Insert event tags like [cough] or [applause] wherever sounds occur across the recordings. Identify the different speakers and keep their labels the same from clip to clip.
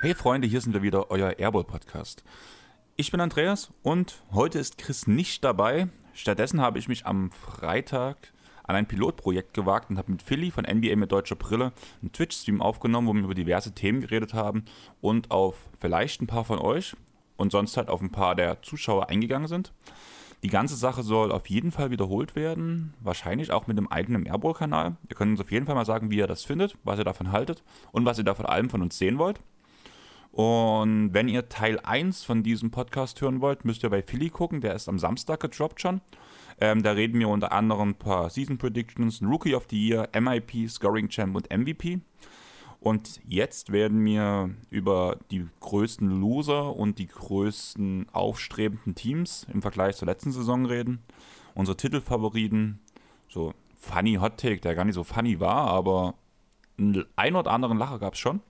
Speaker 1: Hey Freunde, hier sind wir wieder, euer Airball Podcast. Ich bin Andreas und heute ist Chris nicht dabei. Stattdessen habe ich mich am Freitag an ein Pilotprojekt gewagt und habe mit Philly von NBA mit deutscher Brille einen Twitch-Stream aufgenommen, wo wir über diverse Themen geredet haben und auf vielleicht ein paar von euch und sonst halt auf ein paar der Zuschauer eingegangen sind. Die ganze Sache soll auf jeden Fall wiederholt werden, wahrscheinlich auch mit einem eigenen Airball-Kanal. Ihr könnt uns auf jeden Fall mal sagen, wie ihr das findet, was ihr davon haltet und was ihr da von allem von uns sehen wollt. Und wenn ihr Teil 1 von diesem Podcast hören wollt, müsst ihr bei Philly gucken, der ist am Samstag gedroppt schon. Ähm, da reden wir unter anderem ein paar Season Predictions, Rookie of the Year, MIP, Scoring Champ und MVP. Und jetzt werden wir über die größten Loser und die größten aufstrebenden Teams im Vergleich zur letzten Saison reden. Unsere Titelfavoriten, so funny Hot Take, der gar nicht so funny war, aber einen oder anderen Lacher gab es schon.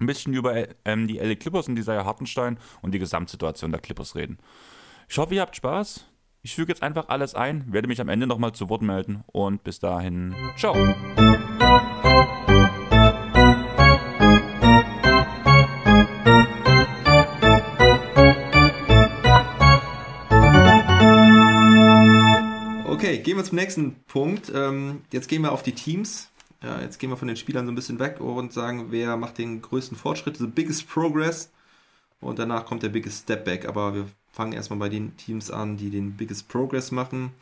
Speaker 1: Ein bisschen über ähm, die LA Clippers und Isaiah Hartenstein und die Gesamtsituation der Clippers reden. Ich hoffe, ihr habt Spaß. Ich füge jetzt einfach alles ein, werde mich am Ende nochmal zu Wort melden und bis dahin, ciao.
Speaker 2: Okay, gehen wir zum nächsten Punkt. Ähm, jetzt gehen wir auf die Teams. Jetzt gehen wir von den Spielern so ein bisschen weg und sagen, wer macht den größten Fortschritt, the biggest progress. Und danach kommt der biggest step back. Aber wir fangen erstmal bei den Teams an, die den biggest progress machen.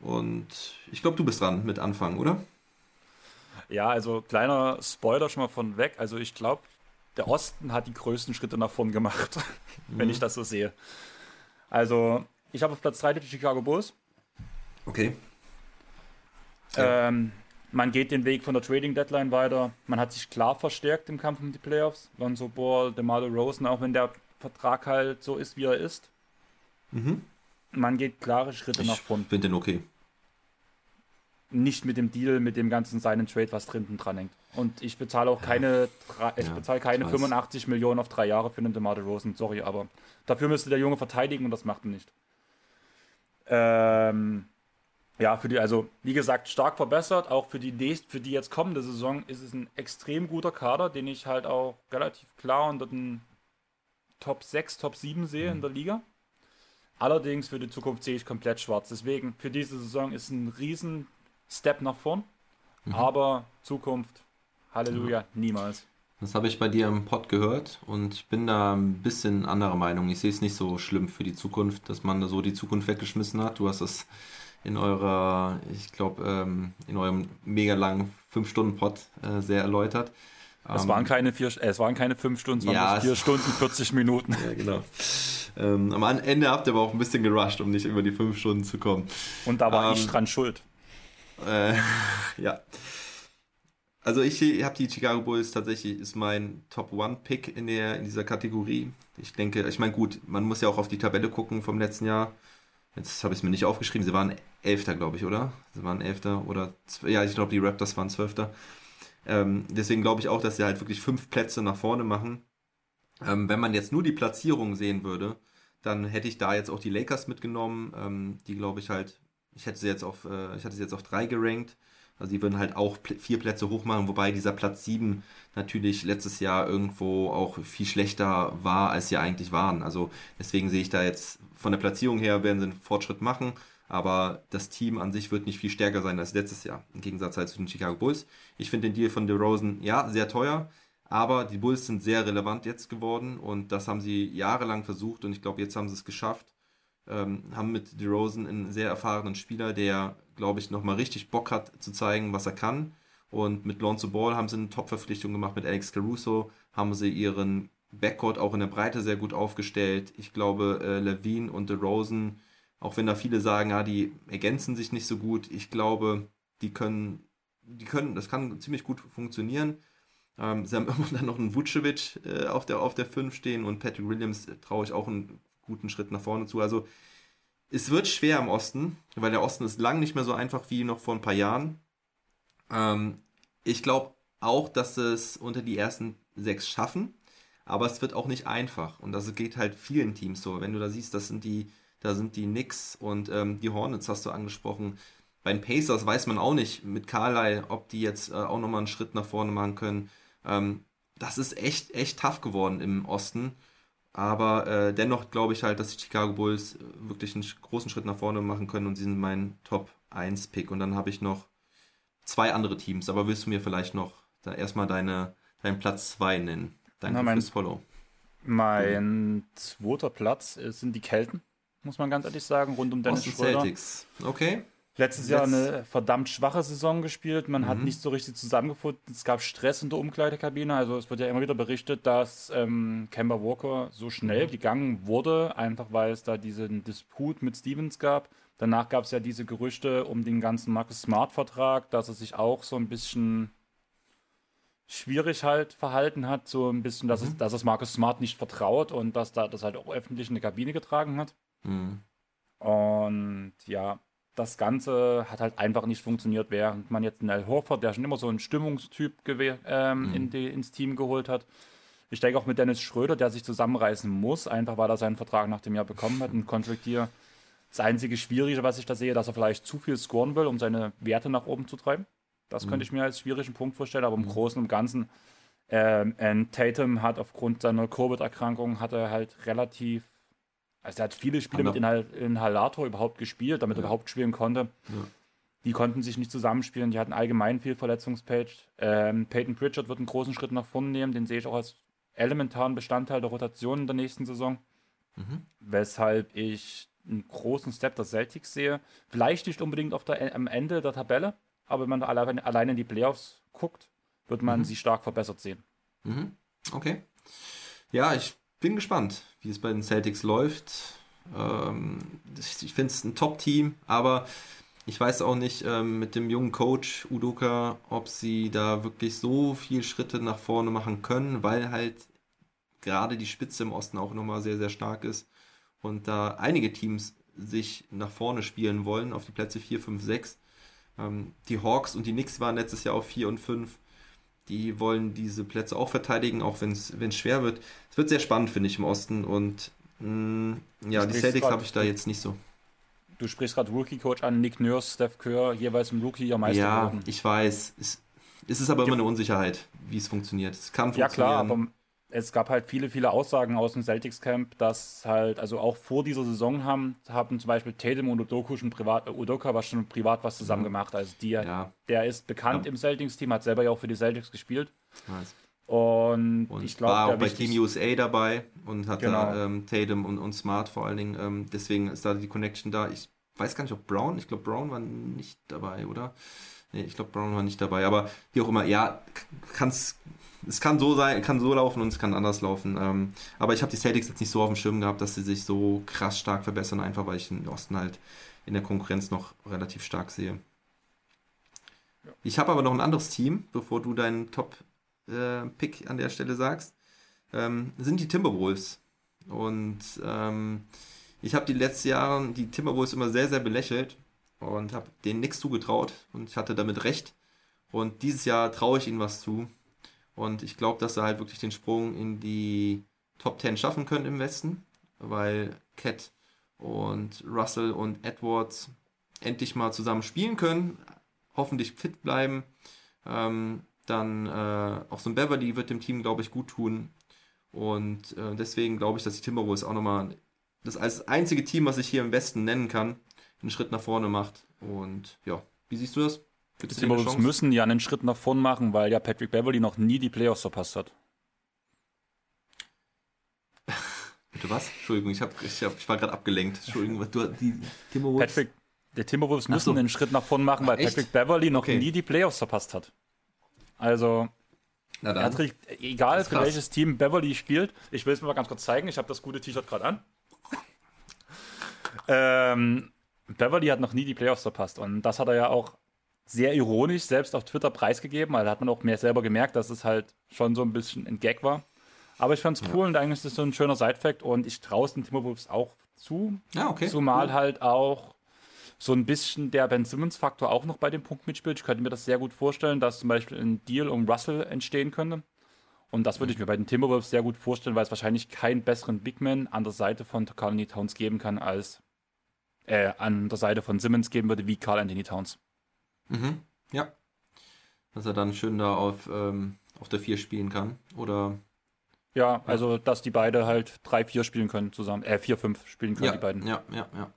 Speaker 2: Und ich glaube, du bist dran mit Anfangen, oder?
Speaker 1: Ja, also kleiner Spoiler schon mal von weg. Also ich glaube, der Osten hat die größten Schritte nach vorn gemacht, [laughs] mhm. wenn ich das so sehe. Also ich habe auf Platz 3 die Chicago Bulls.
Speaker 2: Okay.
Speaker 1: Ähm, man geht den Weg von der Trading Deadline weiter. Man hat sich klar verstärkt im Kampf um die Playoffs. Lonzo Ball, DeMar Rosen, auch wenn der Vertrag halt so ist, wie er ist. Mhm. Man geht klare Schritte ich nach vorn.
Speaker 2: Ich finde den okay.
Speaker 1: Nicht mit dem Deal, mit dem ganzen seinen Trade, was drinnen dran hängt. Und ich bezahle auch keine, ja, ich bezahle keine ich 85 Millionen auf drei Jahre für einen DeMar Rosen. Sorry, aber dafür müsste der Junge verteidigen und das macht er nicht. Ähm, ja, für die, also wie gesagt, stark verbessert. Auch für die nächst, für die jetzt kommende Saison ist es ein extrem guter Kader, den ich halt auch relativ klar unter den Top 6, Top 7 sehe in der Liga. Allerdings für die Zukunft sehe ich komplett schwarz. Deswegen für diese Saison ist ein riesen Step nach vorn. Mhm. Aber Zukunft, Halleluja, ja. niemals.
Speaker 2: Das habe ich bei dir im Pod gehört und ich bin da ein bisschen anderer Meinung. Ich sehe es nicht so schlimm für die Zukunft, dass man so die Zukunft weggeschmissen hat. Du hast es in eurer, ich glaube, ähm, in eurem mega langen 5-Stunden-Pod äh, sehr erläutert.
Speaker 1: Es waren ähm, keine vier, äh, es waren keine fünf Stunden, es waren vier Stunden, 40 Minuten. [laughs]
Speaker 2: ja, genau. Ähm, am Ende habt ihr aber auch ein bisschen gerusht, um nicht über die fünf Stunden zu kommen.
Speaker 1: Und da war ähm, ich dran schuld.
Speaker 2: Äh, [laughs] ja. Also ich habe die Chicago Bulls tatsächlich, ist mein Top One Pick in, der, in dieser Kategorie. Ich denke, ich meine gut, man muss ja auch auf die Tabelle gucken vom letzten Jahr. Jetzt habe ich es mir nicht aufgeschrieben. Sie waren Elfter, glaube ich, oder? Sie waren Elfter oder ja, ich glaube, die Raptors waren Zwölfter. Ähm, deswegen glaube ich auch, dass sie halt wirklich fünf Plätze nach vorne machen. Ähm, wenn man jetzt nur die Platzierung sehen würde, dann hätte ich da jetzt auch die Lakers mitgenommen. Ähm, die glaube ich halt, ich hätte sie jetzt auf, äh, ich hatte sie jetzt auf drei gerankt. Also die würden halt auch vier Plätze hoch machen, wobei dieser Platz 7 natürlich letztes Jahr irgendwo auch viel schlechter war, als sie eigentlich waren. Also deswegen sehe ich da jetzt von der Platzierung her werden sie einen Fortschritt machen, aber das Team an sich wird nicht viel stärker sein als letztes Jahr, im Gegensatz halt zu den Chicago Bulls. Ich finde den Deal von DeRozan, ja, sehr teuer, aber die Bulls sind sehr relevant jetzt geworden und das haben sie jahrelang versucht und ich glaube, jetzt haben sie es geschafft. Ähm, haben mit DeRozan einen sehr erfahrenen Spieler, der, glaube ich, nochmal richtig Bock hat zu zeigen, was er kann. Und mit Lonzo Ball haben sie eine Top-Verpflichtung gemacht, mit Alex Caruso haben sie ihren Backcourt auch in der Breite sehr gut aufgestellt. Ich glaube, äh, Levine und DeRozan, auch wenn da viele sagen, ja, die ergänzen sich nicht so gut, ich glaube, die können, die können, das kann ziemlich gut funktionieren. Ähm, sie haben [laughs] immer dann noch einen Vucevic äh, auf der auf der 5 stehen und Patrick Williams äh, traue ich auch einen guten Schritt nach vorne zu. Also es wird schwer im Osten, weil der Osten ist lang nicht mehr so einfach wie noch vor ein paar Jahren. Ähm, ich glaube auch, dass es unter die ersten sechs schaffen. aber es wird auch nicht einfach. Und das geht halt vielen Teams so. Wenn du da siehst, das sind die, da sind die Knicks und ähm, die Hornets hast du angesprochen. Bei den Pacers weiß man auch nicht mit Carlyle, ob die jetzt äh, auch nochmal einen Schritt nach vorne machen können. Ähm, das ist echt, echt tough geworden im Osten. Aber äh, dennoch glaube ich halt, dass die Chicago Bulls äh, wirklich einen großen Schritt nach vorne machen können und sie sind mein Top 1 Pick. Und dann habe ich noch zwei andere Teams. Aber willst du mir vielleicht noch da erstmal deine, deinen Platz 2 nennen?
Speaker 1: Danke Na, fürs Follow. Mein zweiter Platz sind die Kelten, muss man ganz ehrlich sagen, rund um Dennis Schröder. Celtics.
Speaker 2: Okay.
Speaker 1: Letztes Jahr eine verdammt schwache Saison gespielt. Man mhm. hat nicht so richtig zusammengefunden. Es gab Stress in der Umkleidekabine. Also es wird ja immer wieder berichtet, dass ähm, Kemba Walker so schnell mhm. gegangen wurde, einfach weil es da diesen Disput mit Stevens gab. Danach gab es ja diese Gerüchte um den ganzen Marcus Smart-Vertrag, dass er sich auch so ein bisschen schwierig halt verhalten hat, so ein bisschen, dass, mhm. es, dass es Marcus Smart nicht vertraut und dass da das halt auch öffentlich in die Kabine getragen hat. Mhm. Und ja, das Ganze hat halt einfach nicht funktioniert, während man jetzt einen Al Horford, der schon immer so ein Stimmungstyp ähm, mhm. in die, ins Team geholt hat. Ich denke auch mit Dennis Schröder, der sich zusammenreißen muss, einfach weil er seinen Vertrag nach dem Jahr bekommen hat, ein Contract hier. Das einzige Schwierige, was ich da sehe, dass er vielleicht zu viel scoren will, um seine Werte nach oben zu treiben. Das mhm. könnte ich mir als schwierigen Punkt vorstellen, aber im mhm. Großen und Ganzen. Ähm, Tatum hat aufgrund seiner Covid-Erkrankung hat er halt relativ also er hat viele Spiele mit Inhal Inhalator überhaupt gespielt, damit ja. er überhaupt spielen konnte. Ja. Die konnten sich nicht zusammenspielen, die hatten allgemein viel Verletzungspage. Ähm, Peyton Pritchard wird einen großen Schritt nach vorne nehmen, den sehe ich auch als elementaren Bestandteil der Rotation in der nächsten Saison. Mhm. Weshalb ich einen großen Step der Celtics sehe. Vielleicht nicht unbedingt auf der, am Ende der Tabelle, aber wenn man allein, allein in die Playoffs guckt, wird man mhm. sie stark verbessert sehen.
Speaker 2: Mhm. Okay. Ja, ich bin gespannt, wie es bei den Celtics läuft. Ähm, ich finde es ein Top-Team, aber ich weiß auch nicht ähm, mit dem jungen Coach Udoka, ob sie da wirklich so viele Schritte nach vorne machen können, weil halt gerade die Spitze im Osten auch nochmal sehr, sehr stark ist und da einige Teams sich nach vorne spielen wollen auf die Plätze 4, 5, 6. Ähm, die Hawks und die Knicks waren letztes Jahr auf 4 und 5 die wollen diese Plätze auch verteidigen, auch wenn es schwer wird. Es wird sehr spannend, finde ich, im Osten. Und mh, mm, ja, die Celtics habe ich da jetzt nicht so.
Speaker 1: Du sprichst gerade Rookie-Coach an, Nick Nurse, Steph Kerr, jeweils im Rookie ja Meister
Speaker 2: Ja, geworden. ich weiß. Es, es ist aber immer eine Unsicherheit, wie es funktioniert. Es kann
Speaker 1: funktionieren. Ja, klar, aber es gab halt viele, viele Aussagen aus dem Celtics Camp, dass halt, also auch vor dieser Saison haben, haben zum Beispiel Tatum und Udoka schon privat, Udoka war schon privat was zusammen mhm. gemacht. Also die, ja. der ist bekannt ja. im Celtics-Team, hat selber ja auch für die Celtics gespielt. Nice. Und, und, ich glaube,
Speaker 2: war auch bei Team USA dabei und hat genau. da ähm, Tatum und, und Smart vor allen Dingen. Ähm, deswegen ist da die Connection da. Ich weiß gar nicht, ob Brown, ich glaube, Brown war nicht dabei, oder? Nee, ich glaube, Brown war nicht dabei. Aber wie auch immer, ja, kann's es kann so sein, kann so laufen und es kann anders laufen. Ähm, aber ich habe die Celtics jetzt nicht so auf dem Schirm gehabt, dass sie sich so krass stark verbessern, einfach weil ich den Osten halt in der Konkurrenz noch relativ stark sehe. Ja. Ich habe aber noch ein anderes Team, bevor du deinen Top-Pick äh, an der Stelle sagst. Ähm, sind die Timberwolves. Und ähm, ich habe die letzten Jahre die Timberwolves immer sehr, sehr belächelt und habe denen nichts zugetraut und ich hatte damit recht. Und dieses Jahr traue ich ihnen was zu. Und ich glaube, dass sie halt wirklich den Sprung in die Top 10 schaffen können im Westen, weil Cat und Russell und Edwards endlich mal zusammen spielen können, hoffentlich fit bleiben. Ähm, dann äh, auch so ein Beverly wird dem Team, glaube ich, gut tun. Und äh, deswegen glaube ich, dass die Timberwolves auch nochmal das als einzige Team, was ich hier im Westen nennen kann, einen Schritt nach vorne macht. Und ja, wie siehst du das?
Speaker 1: Die Timberwolves müssen ja einen Schritt nach vorn machen, weil ja Patrick Beverly noch nie die Playoffs verpasst hat. [laughs]
Speaker 2: Bitte was? Entschuldigung, ich, hab, ich, hab, ich war gerade abgelenkt. Entschuldigung, du, die
Speaker 1: Timberwolves. Patrick, der Timberwolves müssen so. einen Schritt nach vorn machen, weil Ach, Patrick Beverly noch okay. nie die Playoffs verpasst hat. Also, trägt, egal für welches Team Beverly spielt, ich will es mir mal ganz kurz zeigen, ich habe das gute T-Shirt gerade an. [laughs] ähm, Beverly hat noch nie die Playoffs verpasst und das hat er ja auch sehr ironisch selbst auf Twitter preisgegeben. Also hat man auch mehr selber gemerkt, dass es halt schon so ein bisschen ein Gag war. Aber ich fand es cool ja. und eigentlich ist es so ein schöner Side-Fact und ich traue es den Timberwolves auch zu.
Speaker 2: Ja, okay.
Speaker 1: Zumal cool. halt auch so ein bisschen der Ben Simmons-Faktor auch noch bei dem Punkt mitspielt. Ich könnte mir das sehr gut vorstellen, dass zum Beispiel ein Deal um Russell entstehen könnte. Und das würde ich mir bei den Timberwolves sehr gut vorstellen, weil es wahrscheinlich keinen besseren Bigman an der Seite von Carl Towns geben kann, als äh, an der Seite von Simmons geben würde, wie Carl Anthony Towns.
Speaker 2: Mhm. Ja. Dass er dann schön da auf, ähm, auf der 4 spielen kann. Oder.
Speaker 1: Ja, also dass die beide halt 3-4 spielen können zusammen, äh 4-5 spielen können,
Speaker 2: ja,
Speaker 1: die beiden.
Speaker 2: Ja, ja, ja.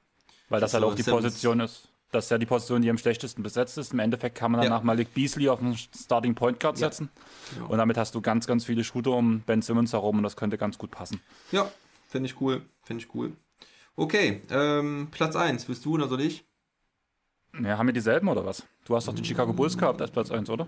Speaker 1: Weil das, das halt auch die Simmons. Position ist. Das ist ja die Position, die am schlechtesten besetzt ist. Im Endeffekt kann man danach ja. Malik Beasley auf den Starting Point Guard setzen. Ja. Genau. Und damit hast du ganz, ganz viele Shooter um Ben Simmons herum und das könnte ganz gut passen.
Speaker 2: Ja, finde ich cool. Finde ich cool. Okay, ähm, Platz 1, bist du oder soll ich?
Speaker 1: Ja, haben wir dieselben oder was? Du hast doch die Chicago Bulls gehabt als Platz 1, oder?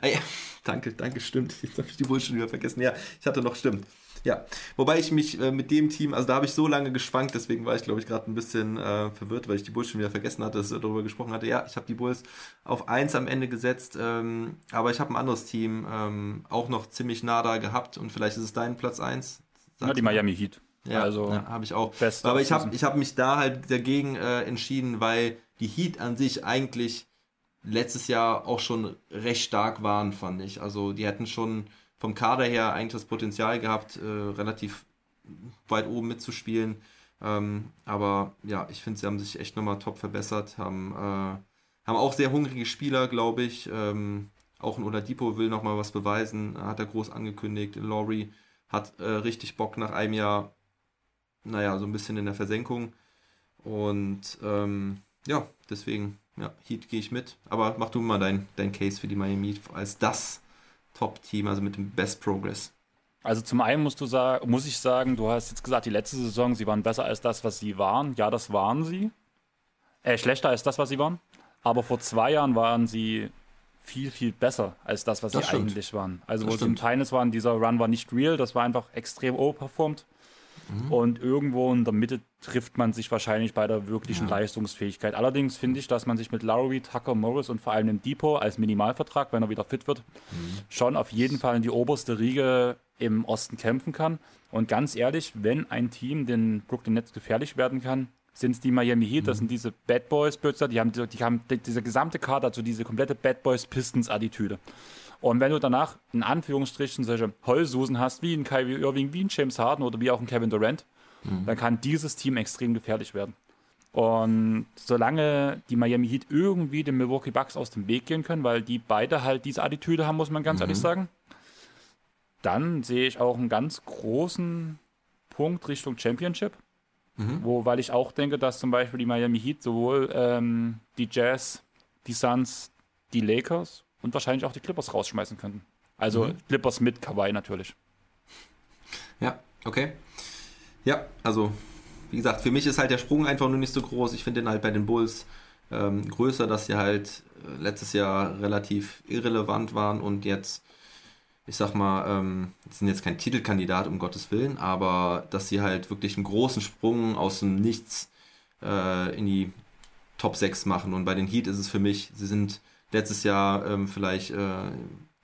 Speaker 2: Ah, ja. [laughs] Danke, danke, stimmt. Jetzt habe ich die Bulls schon wieder vergessen. Ja, ich hatte noch, stimmt. Ja, wobei ich mich äh, mit dem Team, also da habe ich so lange geschwankt, deswegen war ich, glaube ich, gerade ein bisschen äh, verwirrt, weil ich die Bulls schon wieder vergessen hatte, dass er darüber gesprochen hatte. Ja, ich habe die Bulls auf 1 am Ende gesetzt, ähm, aber ich habe ein anderes Team ähm, auch noch ziemlich nah da gehabt und vielleicht ist es dein Platz 1.
Speaker 1: Ja, die Miami Heat.
Speaker 2: Ja, also ja, habe ich auch. Aber ich habe ich hab mich da halt dagegen äh, entschieden, weil die Heat an sich eigentlich letztes Jahr auch schon recht stark waren, fand ich. Also die hätten schon vom Kader her eigentlich das Potenzial gehabt, äh, relativ weit oben mitzuspielen. Ähm, aber ja, ich finde, sie haben sich echt nochmal top verbessert, haben, äh, haben auch sehr hungrige Spieler, glaube ich. Ähm, auch ein Oladipo will nochmal was beweisen, hat er groß angekündigt. Laurie hat äh, richtig Bock nach einem Jahr naja, so ein bisschen in der Versenkung. Und ähm, ja, deswegen, ja, Heat gehe ich mit. Aber mach du mal dein, dein Case für die Miami Heat als das Top-Team, also mit dem Best Progress.
Speaker 1: Also zum einen musst du sagen, muss ich sagen, du hast jetzt gesagt, die letzte Saison, sie waren besser als das, was sie waren. Ja, das waren sie. Äh, schlechter als das, was sie waren. Aber vor zwei Jahren waren sie viel, viel besser als das, was das sie stimmt. eigentlich waren. Also das wo stimmt. sie im Tennis waren, dieser Run war nicht real, das war einfach extrem overperformed. Mhm. Und irgendwo in der Mitte trifft man sich wahrscheinlich bei der wirklichen ja. Leistungsfähigkeit. Allerdings finde ich, dass man sich mit Lowry, Tucker, Morris und vor allem dem Depot als Minimalvertrag, wenn er wieder fit wird, mhm. schon auf jeden Fall in die oberste Riege im Osten kämpfen kann. Und ganz ehrlich, wenn ein Team den Brooklyn Nets gefährlich werden kann, sind es die Miami Heat, das mhm. sind diese Bad Boys Bötzer, die haben, die haben diese gesamte Karte, also diese komplette Bad Boys Pistons Attitüde. Und wenn du danach in Anführungsstrichen solche Heulsusen hast, wie ein Kyrie Irving, wie ein James Harden oder wie auch ein Kevin Durant, mhm. dann kann dieses Team extrem gefährlich werden. Und solange die Miami Heat irgendwie den Milwaukee Bucks aus dem Weg gehen können, weil die beide halt diese Attitüde haben, muss man ganz mhm. ehrlich sagen, dann sehe ich auch einen ganz großen Punkt Richtung Championship. Mhm. Wo, weil ich auch denke, dass zum Beispiel die Miami Heat sowohl ähm, die Jazz, die Suns, die Lakers und wahrscheinlich auch die Clippers rausschmeißen könnten. Also mhm. Clippers mit Kawhi natürlich.
Speaker 2: Ja, okay. Ja, also wie gesagt, für mich ist halt der Sprung einfach nur nicht so groß. Ich finde den halt bei den Bulls ähm, größer, dass sie halt äh, letztes Jahr relativ irrelevant waren und jetzt, ich sag mal, ähm, sind jetzt kein Titelkandidat, um Gottes Willen, aber dass sie halt wirklich einen großen Sprung aus dem Nichts äh, in die Top 6 machen. Und bei den Heat ist es für mich, sie sind letztes Jahr ähm, vielleicht äh,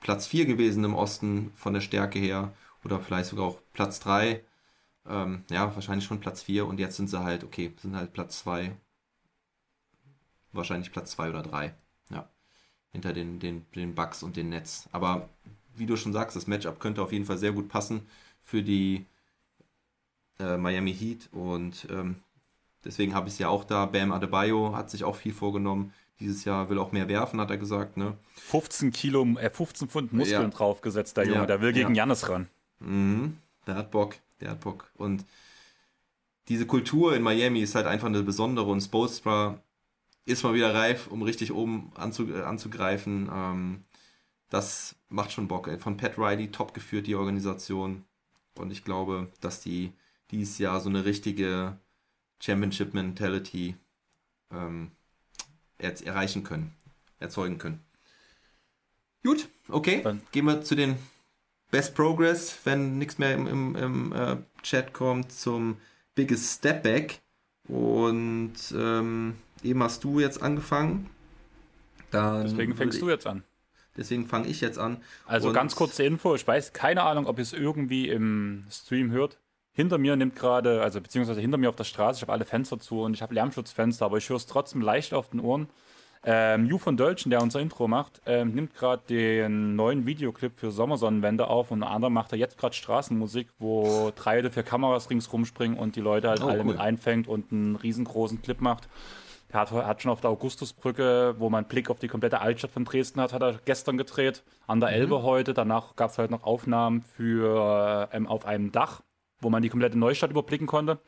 Speaker 2: Platz 4 gewesen im Osten von der Stärke her oder vielleicht sogar auch Platz 3. Ähm, ja, wahrscheinlich schon Platz 4 und jetzt sind sie halt, okay, sind halt Platz 2. Wahrscheinlich Platz 2 oder 3. Ja. Hinter den, den, den Bugs und den Nets. Aber wie du schon sagst, das Matchup könnte auf jeden Fall sehr gut passen für die äh, Miami Heat und ähm, deswegen habe ich es ja auch da. Bam Adebayo hat sich auch viel vorgenommen dieses Jahr will auch mehr werfen, hat er gesagt. Ne?
Speaker 1: 15 Kilo, äh, 15 Pfund Muskeln ja. draufgesetzt, der Junge. Ja. Der will gegen ja. Jannis ran.
Speaker 2: Mhm. Der hat Bock, der hat Bock. Und diese Kultur in Miami ist halt einfach eine besondere und Spolstra ist mal wieder reif, um richtig oben äh, anzugreifen. Ähm, das macht schon Bock. Ey. Von Pat Riley top geführt, die Organisation. Und ich glaube, dass die dieses Jahr so eine richtige Championship-Mentality ähm, erreichen können, erzeugen können. Gut, okay. Dann. Gehen wir zu den Best Progress, wenn nichts mehr im, im, im äh, Chat kommt, zum Biggest Step Back. Und ähm, eben hast du jetzt angefangen.
Speaker 1: Dann deswegen fängst du jetzt an.
Speaker 2: Deswegen fange ich jetzt an.
Speaker 1: Also ganz kurze Info, ich weiß keine Ahnung, ob ihr es irgendwie im Stream hört. Hinter mir nimmt gerade, also beziehungsweise hinter mir auf der Straße, ich habe alle Fenster zu und ich habe Lärmschutzfenster, aber ich höre es trotzdem leicht auf den Ohren. Ähm, Ju von Dölchen, der unser Intro macht, ähm, nimmt gerade den neuen Videoclip für Sommersonnenwende auf und unter anderem macht er jetzt gerade Straßenmusik, wo drei oder vier Kameras ringsrum springen und die Leute halt
Speaker 2: Oh,
Speaker 1: alle
Speaker 2: cool.
Speaker 1: mit einfängt und einen riesengroßen Clip macht. Er hat, hat schon auf der Augustusbrücke, wo man einen Blick auf die komplette Altstadt von Dresden hat, hat er gestern gedreht. An der Elbe heute. Danach gab es halt noch Aufnahmen für ähm, auf einem Dach, wo man die komplette Neustadt überblicken konnte.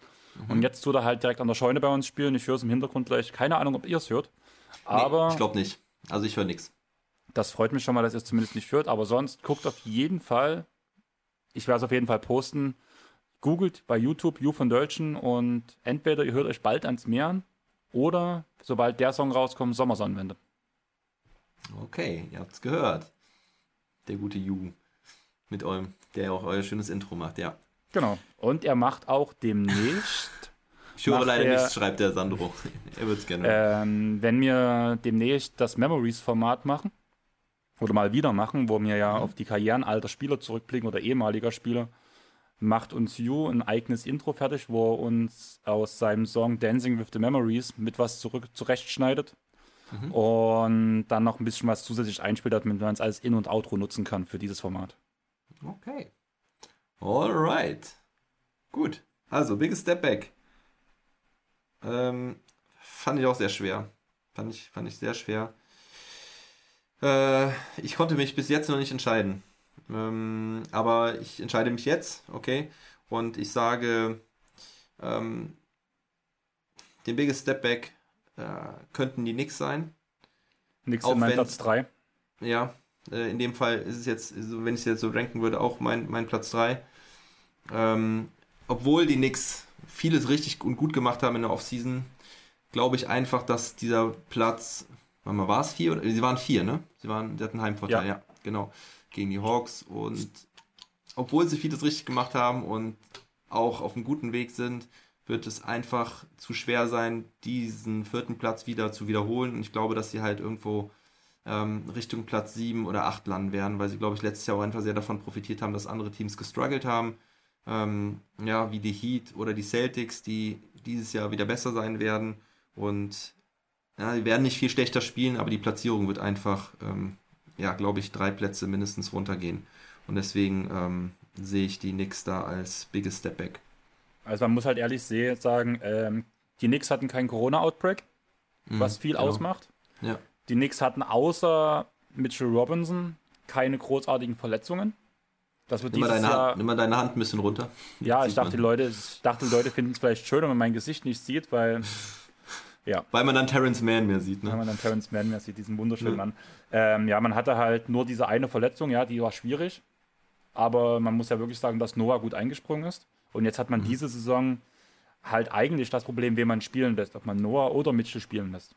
Speaker 1: Und jetzt tut er halt direkt an der Scheune bei uns spielen. Ich höre es im Hintergrund gleich. Keine Ahnung, ob ihr es hört. Aber
Speaker 2: nee, ich glaube nicht. Also ich höre nichts.
Speaker 1: das freut mich schon mal, dass ihr es zumindest nicht hört. Aber sonst guckt auf jeden Fall. Ich werde es auf jeden Fall posten. Googelt bei YouTube Ju von Dölchen und entweder ihr hört euch bald ans Meer oder sobald der Song rauskommt, Sommersonnenwende.
Speaker 2: Okay, ihr habt's gehört. Der gute Ju. Mit eurem, der auch euer schönes Intro macht, ja.
Speaker 1: Genau. Und er macht auch demnächst,
Speaker 2: Ich höre leider
Speaker 1: der-
Speaker 2: nichts, schreibt der Sandro. [laughs] er wird's gerne. hören.
Speaker 1: ähm, wenn wir demnächst das Memories-Format machen, oder mal wieder machen, wo wir ja auf die Karrieren alter Spieler zurückblicken oder ehemaliger Spieler, macht uns Yu ein eigenes Intro fertig, wo er uns aus seinem Song Dancing with the Memories mit was zurück zurechtschneidet und dann noch ein bisschen was zusätzlich einspielt, damit man es als In- und Outro nutzen kann für dieses Format.
Speaker 2: Okay. Alright. Gut. Also, Biggest Step Back. Ähm, fand ich auch sehr schwer. Fand ich, fand ich sehr schwer. Äh, ich konnte mich bis jetzt noch nicht entscheiden. Ähm, aber ich entscheide mich jetzt, okay? Und ich sage, ähm, den Biggest Step Back äh, könnten die Knicks sein.
Speaker 1: Nix
Speaker 2: Auch
Speaker 1: in meinem Platz 3.
Speaker 2: Ja, äh, in dem Fall ist es jetzt, so, wenn ich es jetzt so ranken würde, auch mein, mein Platz 3. Ähm, obwohl die Knicks vieles richtig und gut gemacht haben in der Offseason, glaube ich einfach, dass dieser Platz, warte mal, war es vier? Oder, sie waren vier, ne? Sie, waren, sie hatten einen Heimvorteil, ja.
Speaker 1: Ja.
Speaker 2: genau, gegen die Hawks. Und obwohl sie vieles richtig gemacht haben und auch auf einem guten Weg sind, wird es einfach zu schwer sein, diesen vierten Platz wieder zu wiederholen. Und ich glaube, dass sie halt irgendwo Richtung Platz 7 oder 8 landen werden, weil sie, glaube ich, letztes Jahr auch einfach sehr davon profitiert haben, dass andere Teams gestruggelt haben. Ähm, ja, wie die Heat oder die Celtics, die dieses Jahr wieder besser sein werden. Und ja, die werden nicht viel schlechter spielen, aber die Platzierung wird einfach, ähm, ja, glaube ich, drei Plätze mindestens runtergehen. Und deswegen ähm, sehe ich die Knicks da als biggest Step Back.
Speaker 1: Also man muss halt ehrlich sagen, ähm, die Knicks hatten keinen Corona-Outbreak, was viel
Speaker 2: genau.
Speaker 1: ausmacht.
Speaker 2: Ja.
Speaker 1: Die Knicks hatten außer Mitchell Robinson keine großartigen Verletzungen. Das wird
Speaker 2: Nimm mal, deine
Speaker 1: Jahr.
Speaker 2: Hand, nimm mal deine Hand ein bisschen runter.
Speaker 1: ja, ich dachte, die. Leute, ich dachte, die Leute finden es vielleicht schön, wenn man mein Gesicht nicht sieht, weil
Speaker 2: Weil man dann Terrence Mann mehr sieht,
Speaker 1: wenn
Speaker 2: ne?
Speaker 1: man dann Terrence Mann mehr sieht, diesen wunderschönen
Speaker 2: Ja.
Speaker 1: Mann. Ähm, ja, man hatte halt nur diese eine Verletzung, ja, die war schwierig. Aber man muss ja wirklich sagen, dass Noah gut eingesprungen ist. Und jetzt hat man
Speaker 2: Mhm.
Speaker 1: diese Saison halt eigentlich das Problem, wen man spielen lässt, ob man Noah oder Mitchell spielen lässt.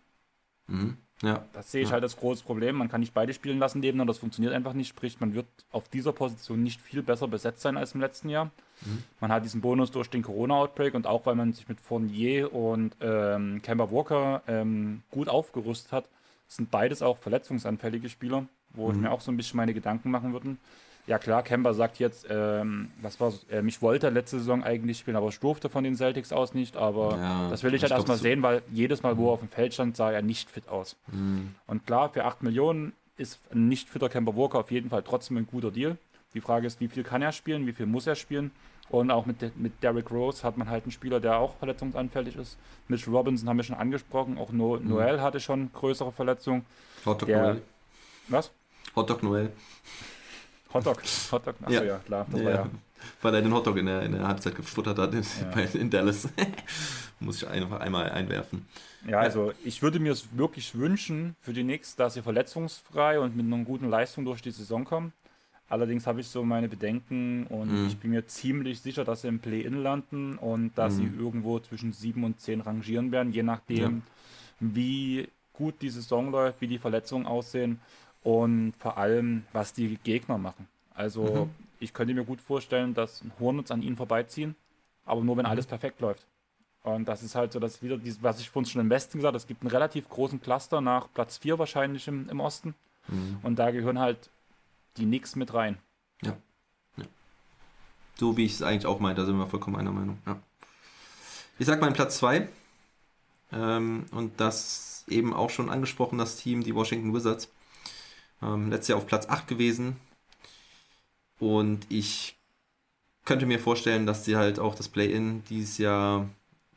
Speaker 2: Mhm. Ja.
Speaker 1: Das sehe ich
Speaker 2: Ja.
Speaker 1: halt als großes Problem. Man kann nicht beide spielen lassen nebeneinander, das funktioniert einfach nicht. Sprich, man wird auf dieser Position nicht viel besser besetzt sein als im letzten Jahr.
Speaker 2: Mhm.
Speaker 1: Man hat diesen Bonus durch den Corona-Outbreak und auch weil man sich mit Fournier und ähm, Kemba Walker ähm, gut aufgerüstet hat, sind beides auch verletzungsanfällige Spieler, wo ich
Speaker 2: Mhm.
Speaker 1: mir auch so ein bisschen meine Gedanken machen würde. Ja klar, Kemba sagt jetzt, ähm, was war äh, mich wollte er letzte Saison eigentlich spielen, aber ich durfte von den Celtics aus nicht. Aber
Speaker 2: Ja,
Speaker 1: das will ich halt erstmal
Speaker 2: so-
Speaker 1: sehen, weil jedes Mal, wo er auf dem Feld stand, sah er nicht fit aus.
Speaker 2: Mhm.
Speaker 1: Und klar, für 8 Millionen ist ein nicht fitter Kemba Walker auf jeden Fall trotzdem ein guter Deal. Die Frage ist, wie viel kann er spielen, wie viel muss er spielen? Und auch mit, mit Derrick Rose hat man halt einen Spieler, der auch verletzungsanfällig ist. Mitch Robinson haben wir schon angesprochen. Auch no Noel hatte schon größere Verletzungen.
Speaker 2: Hotdog Noel.
Speaker 1: Was?
Speaker 2: Hotdog Noel.
Speaker 1: Hotdog. Hotdog. Achso,
Speaker 2: Ja.
Speaker 1: ja. klar. Das
Speaker 2: Ja,
Speaker 1: war ja.
Speaker 2: Weil er den Hotdog in der, in der Halbzeit gefuttert hat in,
Speaker 1: Ja.
Speaker 2: in Dallas. [laughs] Muss ich einfach einmal einwerfen.
Speaker 1: Ja, also ich würde mir es wirklich wünschen für die Knicks, dass sie verletzungsfrei und mit einer guten Leistung durch die Saison kommen. Allerdings habe ich so meine Bedenken und
Speaker 2: Mhm.
Speaker 1: ich bin mir ziemlich sicher, dass sie im Play-In landen und dass sie
Speaker 2: Mhm.
Speaker 1: irgendwo zwischen 7 und 10 rangieren werden, je nachdem, wie gut die Saison läuft, wie die Verletzungen aussehen und vor allem, was die Gegner machen. Also
Speaker 2: Mhm.
Speaker 1: ich könnte mir gut vorstellen, dass Hornets an ihnen vorbeiziehen, aber nur wenn
Speaker 2: Mhm.
Speaker 1: alles perfekt läuft. Und das ist halt so, dass wieder, dieses, was ich vorhin schon im Westen gesagt habe, es gibt einen relativ großen Cluster nach Platz 4 wahrscheinlich im, im Osten.
Speaker 2: Mhm.
Speaker 1: Und da gehören halt die Knicks mit rein.
Speaker 2: So wie ich es eigentlich auch meinte, da sind wir vollkommen einer Meinung. Ja. Ich sag meinen Platz 2. Ähm, und das eben auch schon angesprochen, das Team, die Washington Wizards. Ähm, letztes Jahr auf Platz 8 gewesen. Und ich könnte mir vorstellen, dass sie halt auch das Play-In dieses Jahr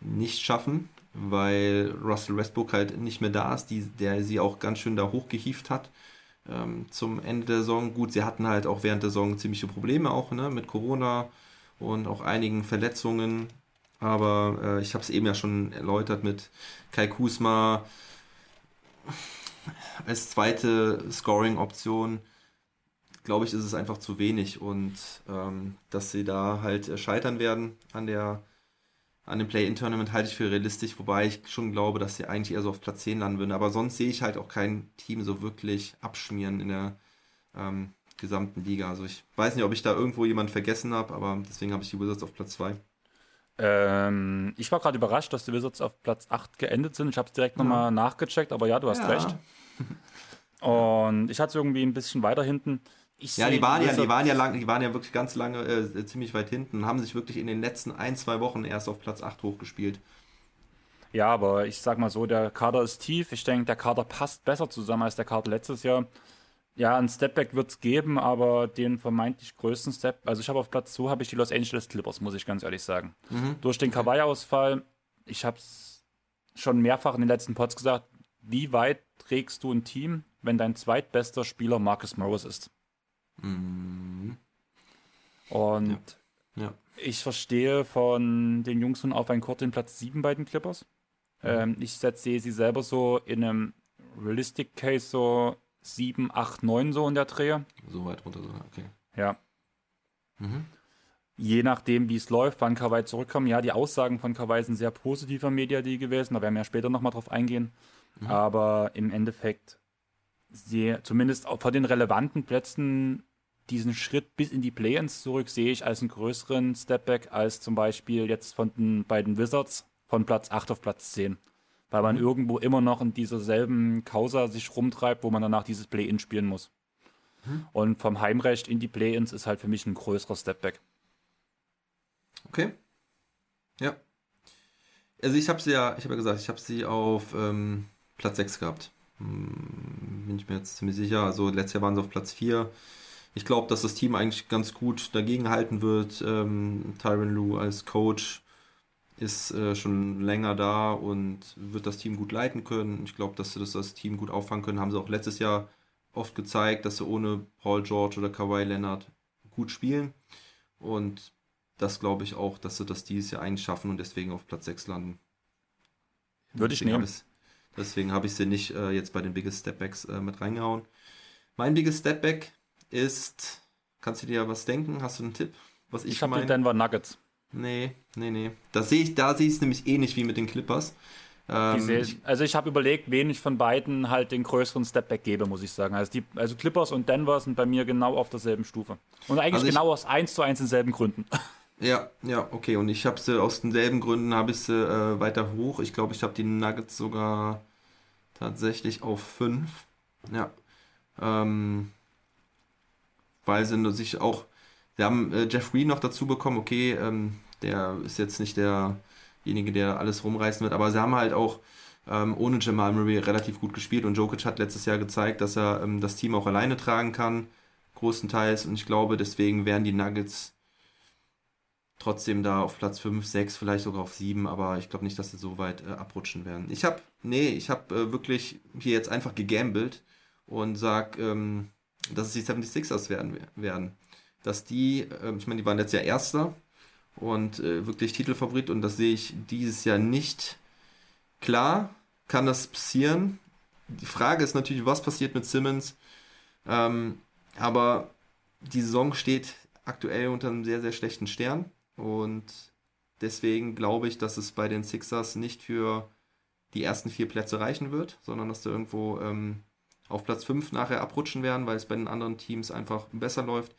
Speaker 2: nicht schaffen, weil Russell Westbrook halt nicht mehr da ist, die, der sie auch ganz schön da hochgehieft hat ähm, zum Ende der Saison. Gut, sie hatten halt auch während der Saison ziemliche Probleme auch ne, mit Corona und auch einigen Verletzungen. Aber äh, ich habe es eben ja schon erläutert mit Kai Kusma als zweite Scoring-Option. Glaube ich, ist es einfach zu wenig und ähm, dass sie da halt scheitern werden an der an dem Play-In-Tournament halte ich für realistisch, wobei ich schon glaube, dass sie eigentlich eher so auf Platz 10 landen würden. Aber sonst sehe ich halt auch kein Team so wirklich abschmieren in der ähm, gesamten Liga. Also ich weiß nicht, ob ich da irgendwo jemanden vergessen habe, aber deswegen habe ich die Wizards auf Platz 2.
Speaker 1: Ähm, ich war gerade überrascht, dass die Wizards auf Platz 8 geendet sind. Ich habe es direkt ja. nochmal nachgecheckt, aber ja, du hast ja. recht. [laughs] Und ich hatte es irgendwie ein bisschen weiter hinten.
Speaker 2: Ich ja, die waren ja, die waren ja lang, die waren ja wirklich ganz lange äh, ziemlich weit hinten und haben sich wirklich in den letzten ein, zwei Wochen erst auf Platz 8 hochgespielt.
Speaker 1: Ja, aber ich sag mal so, der Kader ist tief. Ich denke, der Kader passt besser zusammen als der Kader letztes Jahr. Ja, ein Stepback wird es geben, aber den vermeintlich größten Step, also ich habe auf Platz 2 habe ich die Los Angeles Clippers, muss ich ganz ehrlich sagen. Mhm. Durch den Kawhi-Ausfall, ich habe es schon mehrfach in den letzten Pods gesagt, wie weit trägst du ein Team, wenn dein zweitbester Spieler Marcus Morris ist? Mhm. Und ja. Ja. ich verstehe von den Jungs von Auf ein Court den Platz 7 bei den Clippers. Mhm. Ähm, ich sehe sie selber so in einem Realistic Case so 7, 8, 9 so in der Drehe.
Speaker 2: So weit runter, okay.
Speaker 1: Ja. Mhm. Je nachdem, wie es läuft, wann Kawhi zurückkommt. Ja, die Aussagen von Kawhi sind sehr positiver Media die gewesen, da werden wir ja später nochmal drauf eingehen. Mhm. Aber im Endeffekt, sehr, zumindest von den relevanten Plätzen diesen Schritt bis in die Play-ins zurück sehe ich als einen größeren Stepback als zum Beispiel jetzt von den beiden Wizards von Platz 8 auf Platz 10. Weil man mhm. irgendwo immer noch in dieser selben Causa sich rumtreibt, wo man danach dieses Play-in spielen muss. Mhm. Und vom Heimrecht in die Play-ins ist halt für mich ein größerer Stepback.
Speaker 2: Okay. Ja. Also ich habe sie ja, ich habe ja gesagt, ich habe sie auf ähm, Platz 6 gehabt. Hm, bin ich mir jetzt ziemlich sicher. Also letztes Jahr waren sie auf Platz 4. Ich glaube, dass das Team eigentlich ganz gut dagegen halten wird. Ähm, Tyron Lou als Coach ist äh, schon länger da und wird das Team gut leiten können. Ich glaube, dass sie das, das Team gut auffangen können. Haben sie auch letztes Jahr oft gezeigt, dass sie ohne Paul George oder Kawhi Leonard gut spielen. Und das glaube ich auch, dass sie das dieses Jahr eigentlich schaffen und deswegen auf Platz 6 landen.
Speaker 1: Würde ich nehmen.
Speaker 2: deswegen habe ich sie nicht äh, jetzt bei den Biggest Stepbacks äh, mit reingehauen. Mein Biggest Stepback ist, kannst du dir was denken? Hast du einen Tipp?
Speaker 1: Was ich, ich habe die Denver Nuggets.
Speaker 2: Nee, nee, nee. Da sehe ich, da sehe ich es nämlich ähnlich wie mit den Clippers.
Speaker 1: Ähm, seh, also ich habe überlegt, wen ich von beiden halt den größeren Stepback gebe, muss ich sagen. Also, die, also Clippers und Denver sind bei mir genau auf derselben Stufe. Und eigentlich also genau aus 1 zu 1 denselben Gründen. [laughs]
Speaker 2: Ja, ja, okay. Und ich habe sie aus denselben Gründen habe ich sie äh, weiter hoch. Ich glaube, ich habe die Nuggets sogar tatsächlich auf 5. Ja. Ähm, weil sie sich auch, sie haben äh, Jeff Green noch dazu bekommen, okay, ähm, der ist jetzt nicht derjenige, der alles rumreißen wird, aber sie haben halt auch ähm, ohne Jamal Murray relativ gut gespielt und Jokic hat letztes Jahr gezeigt, dass er ähm, das Team auch alleine tragen kann, großenteils und ich glaube, deswegen werden die Nuggets trotzdem da auf Platz 5, 6, vielleicht sogar auf 7, aber ich glaube nicht, dass sie so weit äh, abrutschen werden. Ich habe, nee, ich habe äh, wirklich hier jetzt einfach gegambelt und sag, ähm, dass es die 76ers werden. werden. Dass die, äh, ich meine, die waren letztes Jahr Erster und äh, wirklich Titelfavorit und das sehe ich dieses Jahr nicht. Klar kann das passieren. Die Frage ist natürlich, was passiert mit Simmons. Ähm, aber die Saison steht aktuell unter einem sehr, sehr schlechten Stern und deswegen glaube ich, dass es bei den Sixers nicht für die ersten vier Plätze reichen wird, sondern dass da irgendwo ähm, auf Platz 5 nachher abrutschen werden, weil es bei den anderen Teams einfach besser läuft.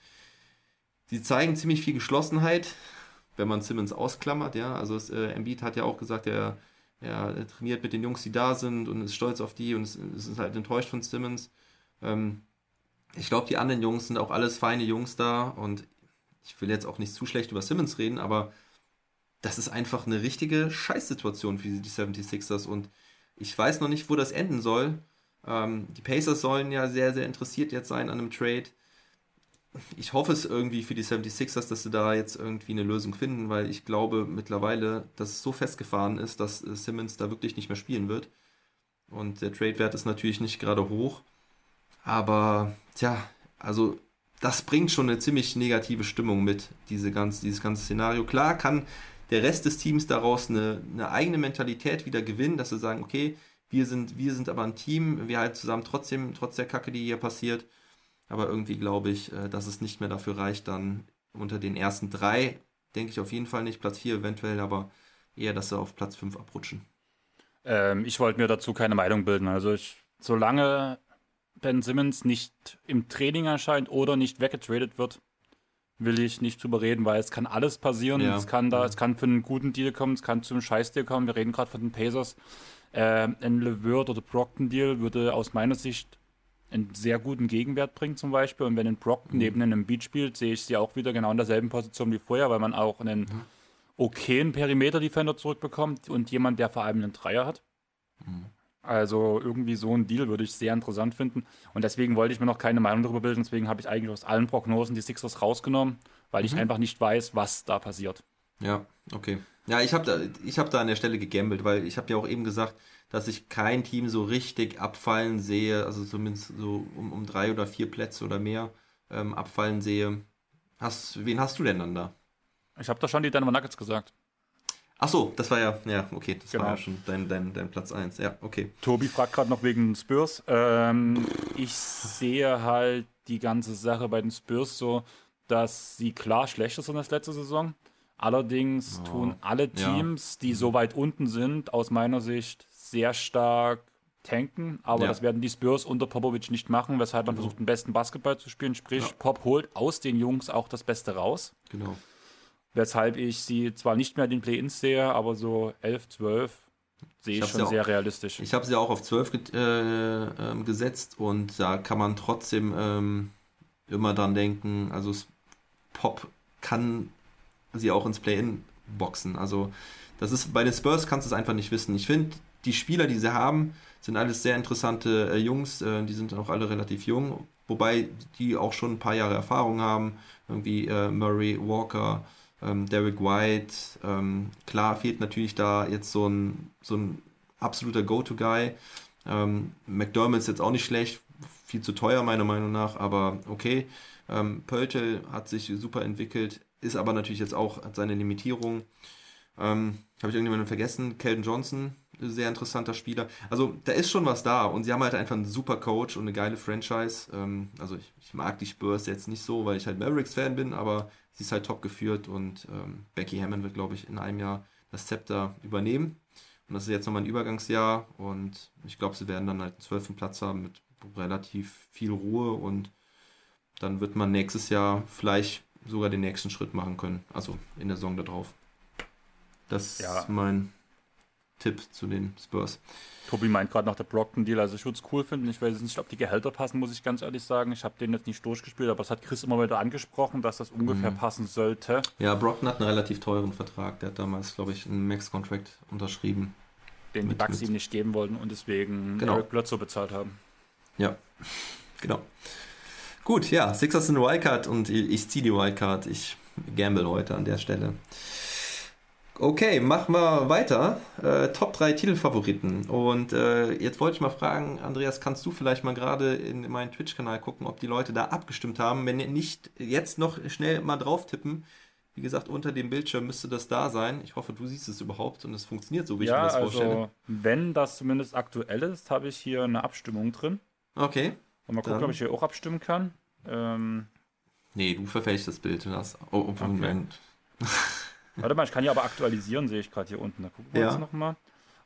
Speaker 2: Sie zeigen ziemlich viel Geschlossenheit, wenn man Simmons ausklammert, ja. Also es, äh, Embiid hat ja auch gesagt, er, er trainiert mit den Jungs, die da sind und ist stolz auf die und ist, ist halt enttäuscht von Simmons. Ähm, ich glaube, die anderen Jungs sind auch alles feine Jungs da und ich will jetzt auch nicht zu schlecht über Simmons reden, aber das ist einfach eine richtige Scheißsituation für die 76ers und Ich weiß noch nicht, wo das enden soll. Ähm, die Pacers sollen ja sehr, sehr interessiert jetzt sein an einem Trade. Ich hoffe es irgendwie für die 76ers, dass sie da jetzt irgendwie eine Lösung finden, weil ich glaube mittlerweile, dass es so festgefahren ist, dass äh, Simmons da wirklich nicht mehr spielen wird. Und der Trade-Wert ist natürlich nicht gerade hoch. Aber, tja, also das bringt schon eine ziemlich negative Stimmung mit, diese ganz, dieses ganze Szenario. Klar kann der Rest des Teams daraus eine, eine eigene Mentalität wieder gewinnen, dass sie sagen, okay, wir sind, wir sind aber ein Team, wir halten zusammen trotzdem, trotz der Kacke, die hier passiert. Aber irgendwie glaube ich, äh, dass es nicht mehr dafür reicht, dann unter den ersten drei, denke ich auf jeden Fall nicht, Platz vier eventuell, aber eher, dass sie auf Platz fünf abrutschen.
Speaker 1: Ähm, ich wollte mir dazu keine Meinung bilden. Also ich, solange Ben Simmons nicht im Training erscheint oder nicht weggetradet wird, will ich nicht drüber reden, weil es kann alles passieren. Ja. Es kann da, ja. es kann für einen guten Deal kommen, es kann zu einem Scheiß-Deal kommen. Wir reden gerade von den Pacers. Äh, ein LeVert oder Brockton-Deal würde aus meiner Sicht einen sehr guten Gegenwert bringen zum Beispiel. Und wenn ein Brockton mhm. neben einem Beat spielt, sehe ich sie auch wieder genau in derselben Position wie vorher, weil man auch einen mhm. okayen Perimeter-Defender zurückbekommt und jemand, der vor allem einen Dreier hat. Mhm. Also irgendwie so ein Deal würde ich sehr interessant finden. Und deswegen wollte ich mir noch keine Meinung darüber bilden. Deswegen habe ich eigentlich aus allen Prognosen die Sixers rausgenommen, weil ich mhm. einfach nicht weiß, was da passiert.
Speaker 2: Ja, okay. Ja, ich habe da, hab da an der Stelle gegambelt, weil ich habe ja auch eben gesagt, dass ich kein Team so richtig abfallen sehe, also zumindest so um, um drei oder vier Plätze oder mehr ähm, abfallen sehe. Hast, wen hast du denn dann da?
Speaker 1: Ich habe da schon die Denver Nuggets gesagt.
Speaker 2: Ach so, das war ja, ja, okay, das genau. war ja schon dein, dein, dein Platz 1. Ja, okay.
Speaker 1: Tobi fragt gerade noch wegen Spurs. Ähm, ich sehe halt die ganze Sache bei den Spurs so, dass sie klar schlechter sind als letzte Saison. Allerdings oh, tun alle Teams, ja. die so weit unten sind, aus meiner Sicht sehr stark tanken. Aber ja. das werden die Spurs unter Popovic nicht machen, weshalb man genau. versucht, den besten Basketball zu spielen. Sprich, ja. Pop holt aus den Jungs auch das Beste raus.
Speaker 2: Genau.
Speaker 1: Weshalb ich sie zwar nicht mehr in den Play-Ins sehe, aber so 11, 12 sehe ich, ich schon auch, sehr realistisch.
Speaker 2: Ich habe sie auch auf 12 ge äh, äh, gesetzt und da kann man trotzdem ähm, immer dann denken, also Pop kann sie auch ins Play-In boxen. Also das ist bei den Spurs kannst du es einfach nicht wissen. Ich finde, die Spieler, die sie haben, sind alles sehr interessante äh, Jungs. Äh, die sind auch alle relativ jung, wobei die auch schon ein paar Jahre Erfahrung haben. Irgendwie äh, Murray, Walker, ähm, Derek White. Ähm, klar fehlt natürlich da jetzt so ein, so ein absoluter Go-To-Guy. Ähm, McDermott ist jetzt auch nicht schlecht, viel zu teuer meiner Meinung nach, aber okay. Ähm, Pöltel hat sich super entwickelt, ist aber natürlich jetzt auch, hat seine Limitierung. Ähm, Habe ich irgendjemanden vergessen? Kelton Johnson, sehr interessanter Spieler. Also da ist schon was da und sie haben halt einfach einen super Coach und eine geile Franchise. Ähm, also ich, ich, mag die Spurs jetzt nicht so, weil ich halt Mavericks-Fan bin, aber sie ist halt top geführt und ähm, Becky Hammond wird, glaube ich, in einem Jahr das Zepter übernehmen. Und das ist jetzt nochmal ein Übergangsjahr und ich glaube, sie werden dann halt einen zwölften Platz haben mit relativ viel Ruhe und dann wird man nächstes Jahr vielleicht sogar den nächsten Schritt machen können. Also in der Saison darauf. Das ja. ist mein Tipp zu den Spurs.
Speaker 1: Tobi meint gerade nach der Brockton-Deal, also ich würde es cool finden. Ich weiß nicht, ob die Gehälter passen, muss ich ganz ehrlich sagen. Ich habe den jetzt nicht durchgespielt, aber es hat Chris immer wieder angesprochen, dass das ungefähr mhm. passen sollte.
Speaker 2: Ja, Brockton hat einen relativ teuren Vertrag. Der hat damals, glaube ich, einen Max-Contract unterschrieben.
Speaker 1: Den die Bugs ihm nicht geben wollten und deswegen
Speaker 2: genau.
Speaker 1: Eric Bledsoe bezahlt haben.
Speaker 2: Ja, genau. Gut, ja, Sixers sind Wildcard und ich ziehe die Wildcard. Ich gamble heute an der Stelle. Okay, machen wir weiter. Äh, Top 3 Titelfavoriten. Und äh, jetzt wollte ich mal fragen, Andreas, kannst du vielleicht mal gerade in meinen Twitch-Kanal gucken, ob die Leute da abgestimmt haben? Wenn nicht, jetzt noch schnell mal drauf tippen. Wie gesagt, unter dem Bildschirm müsste das da sein. Ich hoffe, du siehst es überhaupt und es funktioniert so, wie ja, ich mir das vorstelle. Also,
Speaker 1: wenn das zumindest aktuell ist, habe ich hier eine Abstimmung drin.
Speaker 2: Okay.
Speaker 1: Und mal gucken, dann. ob ich hier auch abstimmen kann. Ähm,
Speaker 2: nee, du verfälschst das Bild. Das, oh, okay. Moment. [laughs]
Speaker 1: Warte mal, ich kann ja aber aktualisieren, sehe ich gerade hier unten. Da gucken wir ja. jetzt nochmal.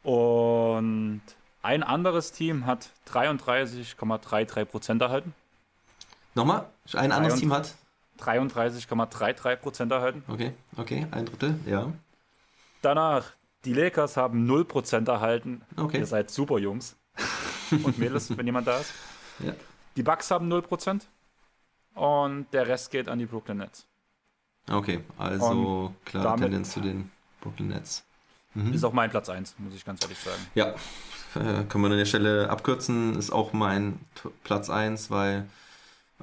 Speaker 1: Und ein anderes Team hat 33,33% erhalten.
Speaker 2: Nochmal? Ein anderes Team hat?
Speaker 1: 33,33% erhalten.
Speaker 2: Okay, okay, ein Drittel, ja.
Speaker 1: Danach, die Lakers haben 0% erhalten.
Speaker 2: Okay.
Speaker 1: Ihr seid super Jungs. Und Mädels, [laughs] wenn jemand da ist.
Speaker 2: Ja.
Speaker 1: Die Bucks haben 0%. Und der Rest geht an die Brooklyn Nets.
Speaker 2: Okay, also Und klar Tendenz zu den Brooklyn Nets.
Speaker 1: Mhm. Ist auch mein Platz 1, muss ich ganz ehrlich sagen.
Speaker 2: Ja, äh, kann man an der Stelle abkürzen, ist auch mein Platz 1, weil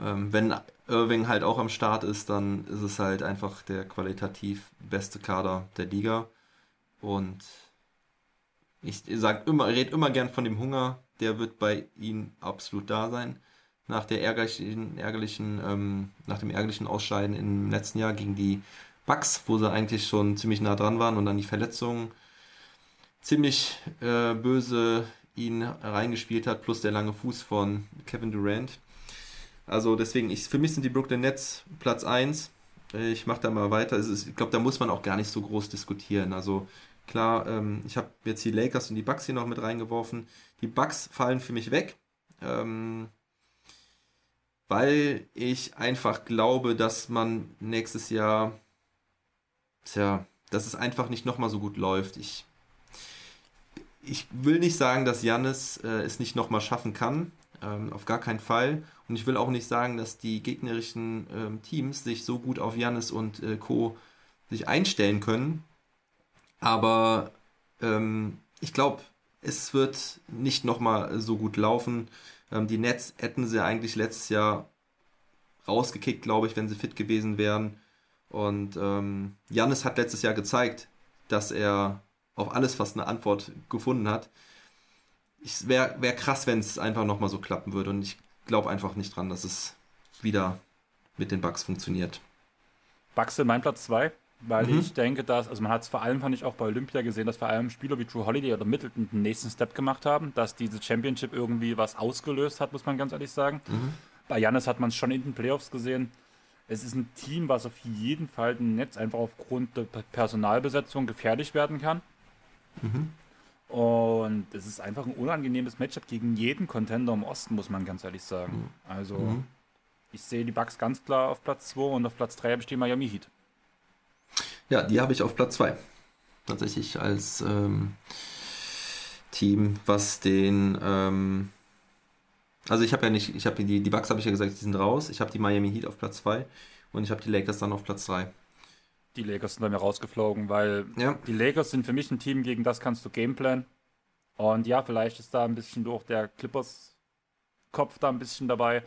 Speaker 2: ähm, wenn Irving halt auch am Start ist, dann ist es halt einfach der qualitativ beste Kader der Liga. Und ich sag immer, red immer gern von dem Hunger, der wird bei ihm absolut da sein. Nach der ärgerlichen, ärgerlichen, ähm, nach dem ärgerlichen Ausscheiden im letzten Jahr gegen die Bucks, wo sie eigentlich schon ziemlich nah dran waren und dann die Verletzungen ziemlich äh, böse ihn reingespielt hat, plus der lange Fuß von Kevin Durant. Also deswegen, ich, für mich sind die Brooklyn Nets Platz 1. Ich mache da mal weiter. Ist, ich glaube, da muss man auch gar nicht so groß diskutieren. Also klar, ähm, ich habe jetzt die Lakers und die Bucks hier noch mit reingeworfen. Die Bucks fallen für mich weg, ähm, weil ich einfach glaube, dass man nächstes Jahr, tja, dass es einfach nicht nochmal so gut läuft. Ich, ich will nicht sagen, dass Jannis äh, es nicht nochmal schaffen kann. Ähm, auf gar keinen Fall. Und ich will auch nicht sagen, dass die gegnerischen ähm, Teams sich so gut auf Jannis und äh, Co. sich einstellen können. Aber ähm, ich glaube, es wird nicht nochmal so gut laufen. Ähm, die Nets hätten sie eigentlich letztes Jahr rausgekickt, glaube ich, wenn sie fit gewesen wären. Und ähm, Jannis hat letztes Jahr gezeigt, dass er auf alles fast eine Antwort gefunden hat es wäre wär krass, wenn es einfach nochmal so klappen würde. Und ich glaube einfach nicht dran, dass es wieder mit den Bugs funktioniert.
Speaker 1: Bugs sind mein Platz 2, weil mhm. ich denke, dass, also man hat es vor allem, fand ich auch bei Olympia gesehen, dass vor allem Spieler wie True Holiday oder Middleton den nächsten Step gemacht haben, dass diese Championship irgendwie was ausgelöst hat, muss man ganz ehrlich sagen. Mhm. Bei Janis hat man es schon in den Playoffs gesehen. Es ist ein Team, was auf jeden Fall im Netz einfach aufgrund der Personalbesetzung gefährlich werden kann. Mhm. Und es ist einfach ein unangenehmes Matchup gegen jeden Contender im Osten, muss man ganz ehrlich sagen. Mhm. Also, mhm. ich sehe die Bucks ganz klar auf Platz 2 und auf Platz 3 habe ich die Miami Heat.
Speaker 2: Ja, die habe ich auf Platz 2. Tatsächlich als ähm, Team, was den. Ähm, also, ich habe ja nicht. Ich habe die, die Bucks, habe ich ja gesagt, die sind raus. Ich habe die Miami Heat auf Platz 2 und ich habe die Lakers dann auf Platz 3
Speaker 1: die Lakers sind bei mir rausgeflogen, weil ja. die Lakers sind für mich ein Team, gegen das kannst du Gameplan. Und ja, vielleicht ist da ein bisschen durch der Clippers-Kopf da ein bisschen dabei.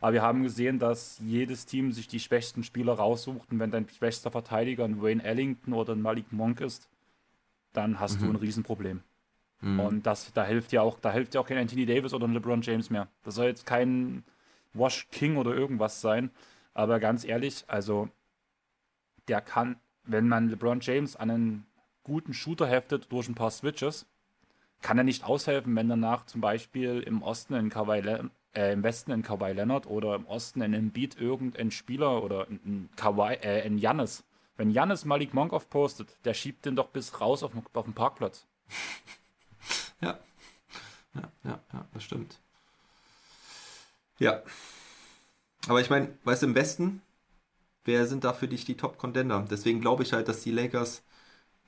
Speaker 1: Aber wir haben gesehen, dass jedes Team sich die schwächsten Spieler raussucht. Und wenn dein schwächster Verteidiger ein Wayne Ellington oder ein Malik Monk ist, dann hast mhm. du ein Riesenproblem. Mhm. Und das, da hilft ja auch, da hilft ja auch kein Anthony Davis oder ein LeBron James mehr. Das soll jetzt kein Wash King oder irgendwas sein. Aber ganz ehrlich, also der kann, wenn man LeBron James an einen guten Shooter heftet durch ein paar Switches, kann er nicht aushelfen, wenn danach zum Beispiel im Osten in Kawhi äh, im Westen in Kawhi Leonard oder im Osten in Embiid irgendein Spieler oder in Kawhi, äh, in Jannis. Wenn Jannis Malik Monk aufpostet, der schiebt den doch bis raus auf, auf den Parkplatz. [laughs]
Speaker 2: Ja. Ja, ja, ja, das stimmt. Ja. Aber ich meine, weißt du, im Westen, wer sind da für dich die Top-Contender? Deswegen glaube ich halt, dass die Lakers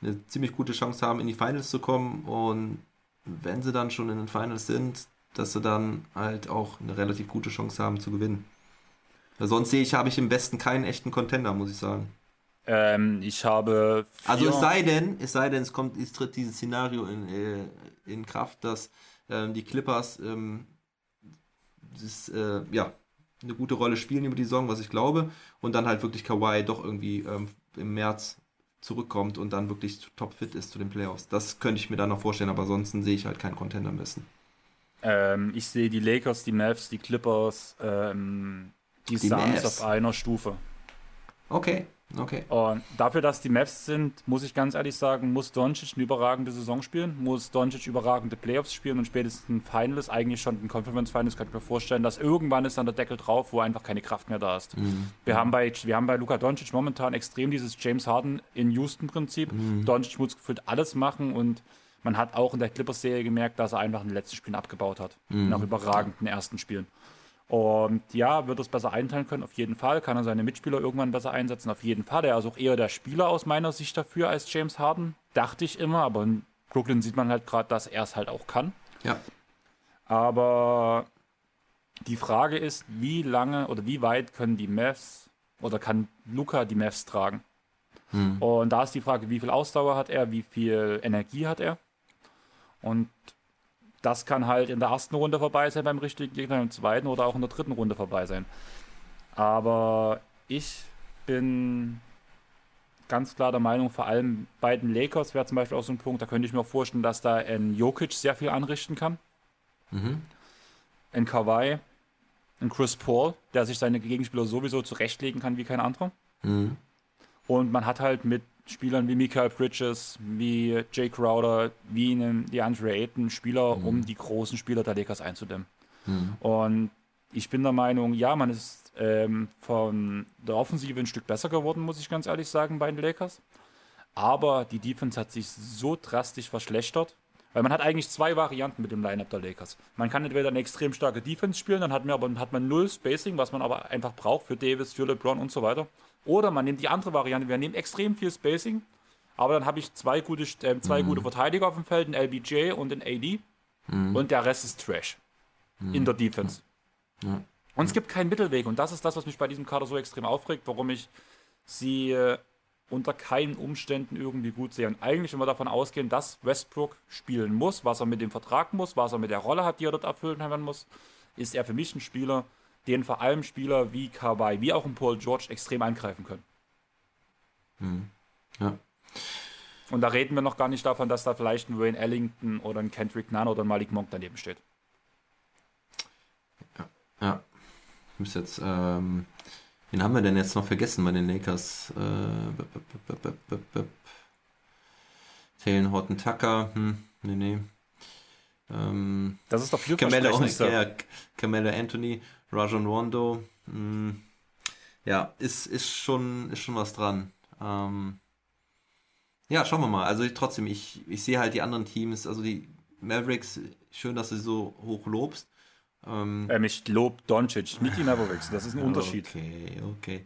Speaker 2: eine ziemlich gute Chance haben, in die Finals zu kommen und wenn sie dann schon in den Finals sind, dass sie dann halt auch eine relativ gute Chance haben zu gewinnen. Weil sonst sehe ich, habe ich im Westen keinen echten Contender, muss ich sagen.
Speaker 1: Ähm, ich habe.
Speaker 2: Also es sei denn, es sei denn, es kommt, es tritt dieses Szenario in, äh, in Kraft, dass ähm, die Clippers ähm, das, äh, ja, eine gute Rolle spielen über die Saison, was ich glaube, und dann halt wirklich Kawhi doch irgendwie ähm, im März zurückkommt und dann wirklich topfit ist zu den Playoffs. Das könnte ich mir dann noch vorstellen, aber ansonsten sehe ich halt keinen Contender am besten.
Speaker 1: Ähm, ich sehe die Lakers, die Mavs, die Clippers, ähm, die, die Suns auf einer Stufe.
Speaker 2: Okay, Okay.
Speaker 1: Und dafür, dass die Mavs sind, muss ich ganz ehrlich sagen, muss Doncic eine überragende Saison spielen, muss Doncic überragende Playoffs spielen und spätestens ein Finals, eigentlich schon ein Conference Finals, kann ich mir vorstellen, dass irgendwann ist dann der Deckel drauf, wo einfach keine Kraft mehr da ist. Mhm. Wir, haben bei, wir haben bei Luka Doncic momentan extrem dieses James Harden in Houston-Prinzip. Mhm. Doncic muss gefühlt alles machen und man hat auch in der Clippers-Serie gemerkt, dass er einfach in den letzten Spielen abgebaut hat. Mhm. Nach überragenden ersten Spielen. Und ja, wird es besser einteilen können, auf jeden Fall. Kann er seine Mitspieler irgendwann besser einsetzen, auf jeden Fall. Er ist auch eher der Spieler aus meiner Sicht dafür als James Harden, dachte ich immer. Aber in Brooklyn sieht man halt gerade, dass er es halt auch kann.
Speaker 2: Ja.
Speaker 1: Aber die Frage ist, wie lange oder wie weit können die Mavs oder kann Luca die Mavs tragen? Hm. Und da ist die Frage, wie viel Ausdauer hat er, wie viel Energie hat er? Und das kann halt in der ersten Runde vorbei sein beim richtigen Gegner, im zweiten oder auch in der dritten Runde vorbei sein. Aber ich bin ganz klar der Meinung, vor allem bei den Lakers wäre zum Beispiel auch so ein Punkt, da könnte ich mir vorstellen, dass da ein Jokic sehr viel anrichten kann. Mhm. Ein Kawhi, ein Chris Paul, der sich seine Gegenspieler sowieso zurechtlegen kann wie kein anderer. Mhm. Und man hat halt mit Spielern wie Michael Bridges, wie Jay Crowder, wie einem DeAndre Ayton Spieler, mhm. um die großen Spieler der Lakers einzudämmen. Mhm. Und ich bin der Meinung, ja, man ist ähm, von der Offensive ein Stück besser geworden, muss ich ganz ehrlich sagen, bei den Lakers. Aber die Defense hat sich so drastisch verschlechtert, weil man hat eigentlich zwei Varianten mit dem Lineup der Lakers. Man kann entweder eine extrem starke Defense spielen, dann hat man, aber, hat man null Spacing, was man aber einfach braucht für Davis, für LeBron und so weiter. Oder man nimmt die andere Variante, wir nehmen extrem viel Spacing, aber dann habe ich zwei, gute, äh, zwei mhm. gute Verteidiger auf dem Feld, ein LBJ und ein AD. Mhm. Und der Rest ist Trash mhm. in der Defense. Ja. Und es gibt keinen Mittelweg. Und das ist das, was mich bei diesem Kader so extrem aufregt, warum ich sie äh, unter keinen Umständen irgendwie gut sehe. Und eigentlich, wenn wir davon ausgehen, dass Westbrook spielen muss, was er mit dem Vertrag muss, was er mit der Rolle hat, die er dort erfüllen muss, ist er für mich ein Spieler, den vor allem Spieler wie Kawhi, wie auch ein Paul George extrem angreifen können.
Speaker 2: Hm. Ja.
Speaker 1: Und da reden wir noch gar nicht davon, dass da vielleicht ein Wayne Ellington oder ein Kendrick Nunn oder ein Malik Monk daneben steht.
Speaker 2: Ja. Ich muss jetzt, ähm, wen haben wir denn jetzt noch vergessen bei den Lakers? Äh, Taylor Horton Tucker, hm, nee, nee. Ähm,
Speaker 1: das ist doch viel
Speaker 2: Camelo, [laughs] ja, Camelo Anthony, Rajon Rondo. Mh, hm, ja, ist, ist, schon, ist schon was dran. Ähm, ja, schauen wir mal. Also ich, trotzdem, ich, ich sehe halt die anderen Teams, also die Mavericks, schön, dass du sie so hoch lobst.
Speaker 1: Ähm, ähm, ich lobe Doncic, nicht die Mavericks. Das ist ein Unterschied.
Speaker 2: Okay, okay.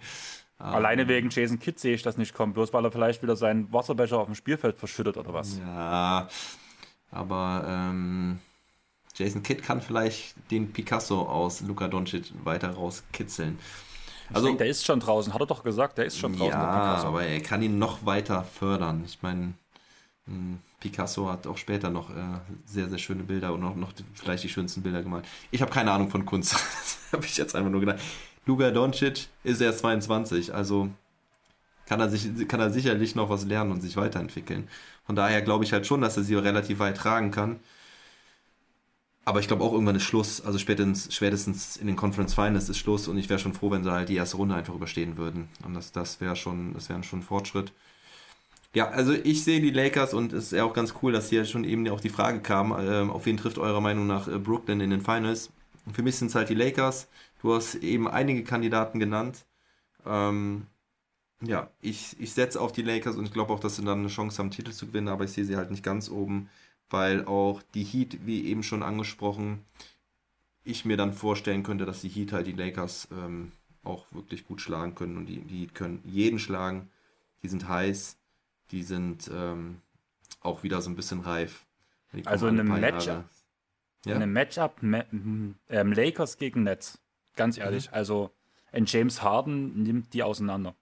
Speaker 1: Alleine ähm, wegen Jason Kidd sehe ich das nicht kommen, bloß weil er vielleicht wieder seinen Wasserbecher auf dem Spielfeld verschüttet oder was.
Speaker 2: Ja, aber ähm, Jason Kidd kann vielleicht den Picasso aus Luka Doncic weiter rauskitzeln.
Speaker 1: Also, ich denke, der ist schon draußen, hat er doch gesagt, der ist schon draußen.
Speaker 2: Ja, aber er kann ihn noch weiter fördern. Ich meine, hm, Picasso hat auch später noch äh, sehr, sehr schöne Bilder und noch, noch vielleicht die schönsten Bilder gemalt. Ich habe keine Ahnung von Kunst. [laughs] das habe ich jetzt einfach nur gedacht. Luka Doncic ist erst 22, also kann er, sich, kann er sicherlich noch was lernen und sich weiterentwickeln. Von daher glaube ich halt schon, dass er sie relativ weit tragen kann. Aber ich glaube auch irgendwann ist Schluss. Also spätestens, spätestens in den Conference Finals ist Schluss und ich wäre schon froh, wenn sie halt die erste Runde einfach überstehen würden. Und das, das wäre schon, das wäre schon ein Fortschritt. Ja, also ich sehe die Lakers und es ist ja auch ganz cool, dass hier schon eben auch die Frage kam, äh, auf wen trifft eurer Meinung nach äh, Brooklyn in den Finals? für mich sind es halt die Lakers. Du hast eben einige Kandidaten genannt. Ähm, ja, ich, ich setze auf die Lakers und ich glaube auch, dass sie dann eine Chance haben, Titel zu gewinnen, aber ich sehe sie halt nicht ganz oben, weil auch die Heat, wie eben schon angesprochen, ich mir dann vorstellen könnte, dass die Heat halt die Lakers ähm, auch wirklich gut schlagen können und die, die Heat können jeden schlagen. Die sind heiß die sind ähm, auch wieder so ein bisschen reif.
Speaker 1: Also in einem Matchup, ja? in einem Matchup ähm, Lakers gegen Nets, ganz ehrlich, mhm. also ein James Harden nimmt die auseinander.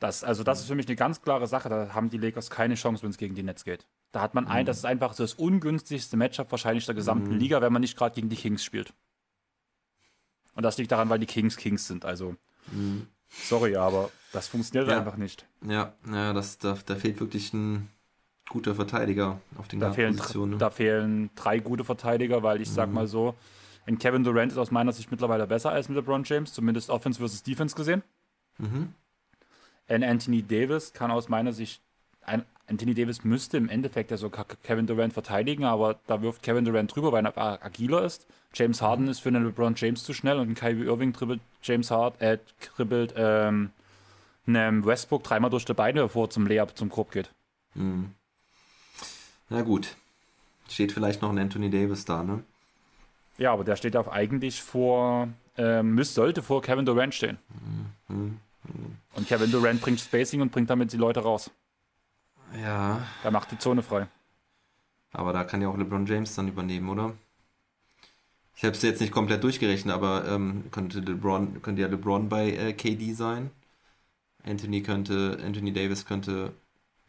Speaker 1: Das, also das mhm. ist für mich eine ganz klare Sache. Da haben die Lakers keine Chance, wenn es gegen die Nets geht. Da hat man ein, mhm. das ist einfach so das ungünstigste Matchup wahrscheinlich der gesamten mhm. Liga, wenn man nicht gerade gegen die Kings spielt. Und das liegt daran, weil die Kings Kings sind. Also mhm. Sorry, aber das funktioniert ja. einfach nicht.
Speaker 2: Ja, ja das, da, da fehlt wirklich ein guter Verteidiger auf den
Speaker 1: da fehlen, Positionen. Da fehlen drei gute Verteidiger, weil ich mhm. sag mal so, ein Kevin Durant ist aus meiner Sicht mittlerweile besser als mit LeBron James, zumindest Offense versus Defense gesehen. Mhm. Ein Anthony Davis kann aus meiner Sicht, ein, Anthony Davis müsste im Endeffekt ja so Kevin Durant verteidigen, aber da wirft Kevin Durant drüber, weil er agiler ist. James Harden ist für einen LeBron James zu schnell und ein Kyrie Irving dribbelt James Harden, äh, dribbelt ähm, einem Westbrook dreimal durch die Beine, bevor er zum Layup zum Korb geht. Mhm.
Speaker 2: Na gut. Steht vielleicht noch ein Anthony Davis da, ne?
Speaker 1: Ja, aber der steht auch eigentlich vor, ähm, müsste, sollte vor Kevin Durant stehen. Mhm. Und Kevin Durant bringt Spacing und bringt damit die Leute raus.
Speaker 2: Ja.
Speaker 1: Er macht die Zone frei.
Speaker 2: Aber da kann ja auch LeBron James dann übernehmen, oder? Ich habe es jetzt nicht komplett durchgerechnet, aber ähm, könnte LeBron, könnte ja LeBron bei äh, KD sein. Anthony könnte, Anthony Davis könnte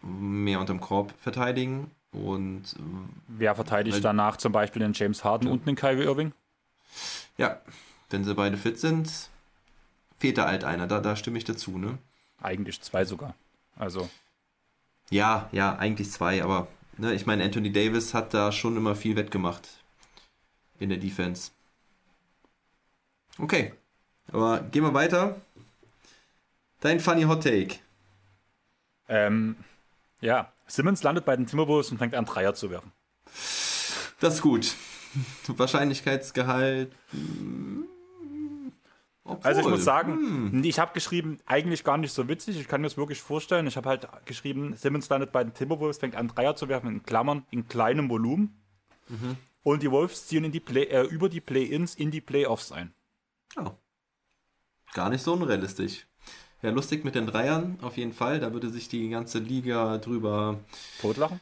Speaker 2: mehr unterm Korb verteidigen Und äh,
Speaker 1: wer verteidigt weil, danach zum Beispiel den James Harden ja. und den Kyrie Irving?
Speaker 2: Ja, wenn sie beide fit sind, fehlt da halt einer. Da, da stimme ich dazu, ne?
Speaker 1: Eigentlich zwei sogar. Also.
Speaker 2: Ja, ja, eigentlich zwei, aber ne, ich meine, Anthony Davis hat da schon immer viel wettgemacht in der Defense. Okay, aber gehen wir weiter. Dein funny Hot Take.
Speaker 1: Ähm, ja, Simmons landet bei den Timberwolves und fängt an, Dreier zu werfen.
Speaker 2: Das ist gut. Wahrscheinlichkeitsgehalt.
Speaker 1: Obwohl, also ich muss sagen, hm. ich habe geschrieben, eigentlich gar nicht so witzig. Ich kann mir das wirklich vorstellen. Ich habe halt geschrieben, Simmons landet bei den Timberwolves, fängt an, Dreier zu werfen, in Klammern, in kleinem Volumen. Mhm. Und die Wolves ziehen in die Play, äh, über die Play-Ins in die Playoffs ein.
Speaker 2: Oh. Gar nicht so unrealistisch. Ja, lustig mit den Dreiern, auf jeden Fall. Da würde sich die ganze Liga drüber
Speaker 1: totlachen.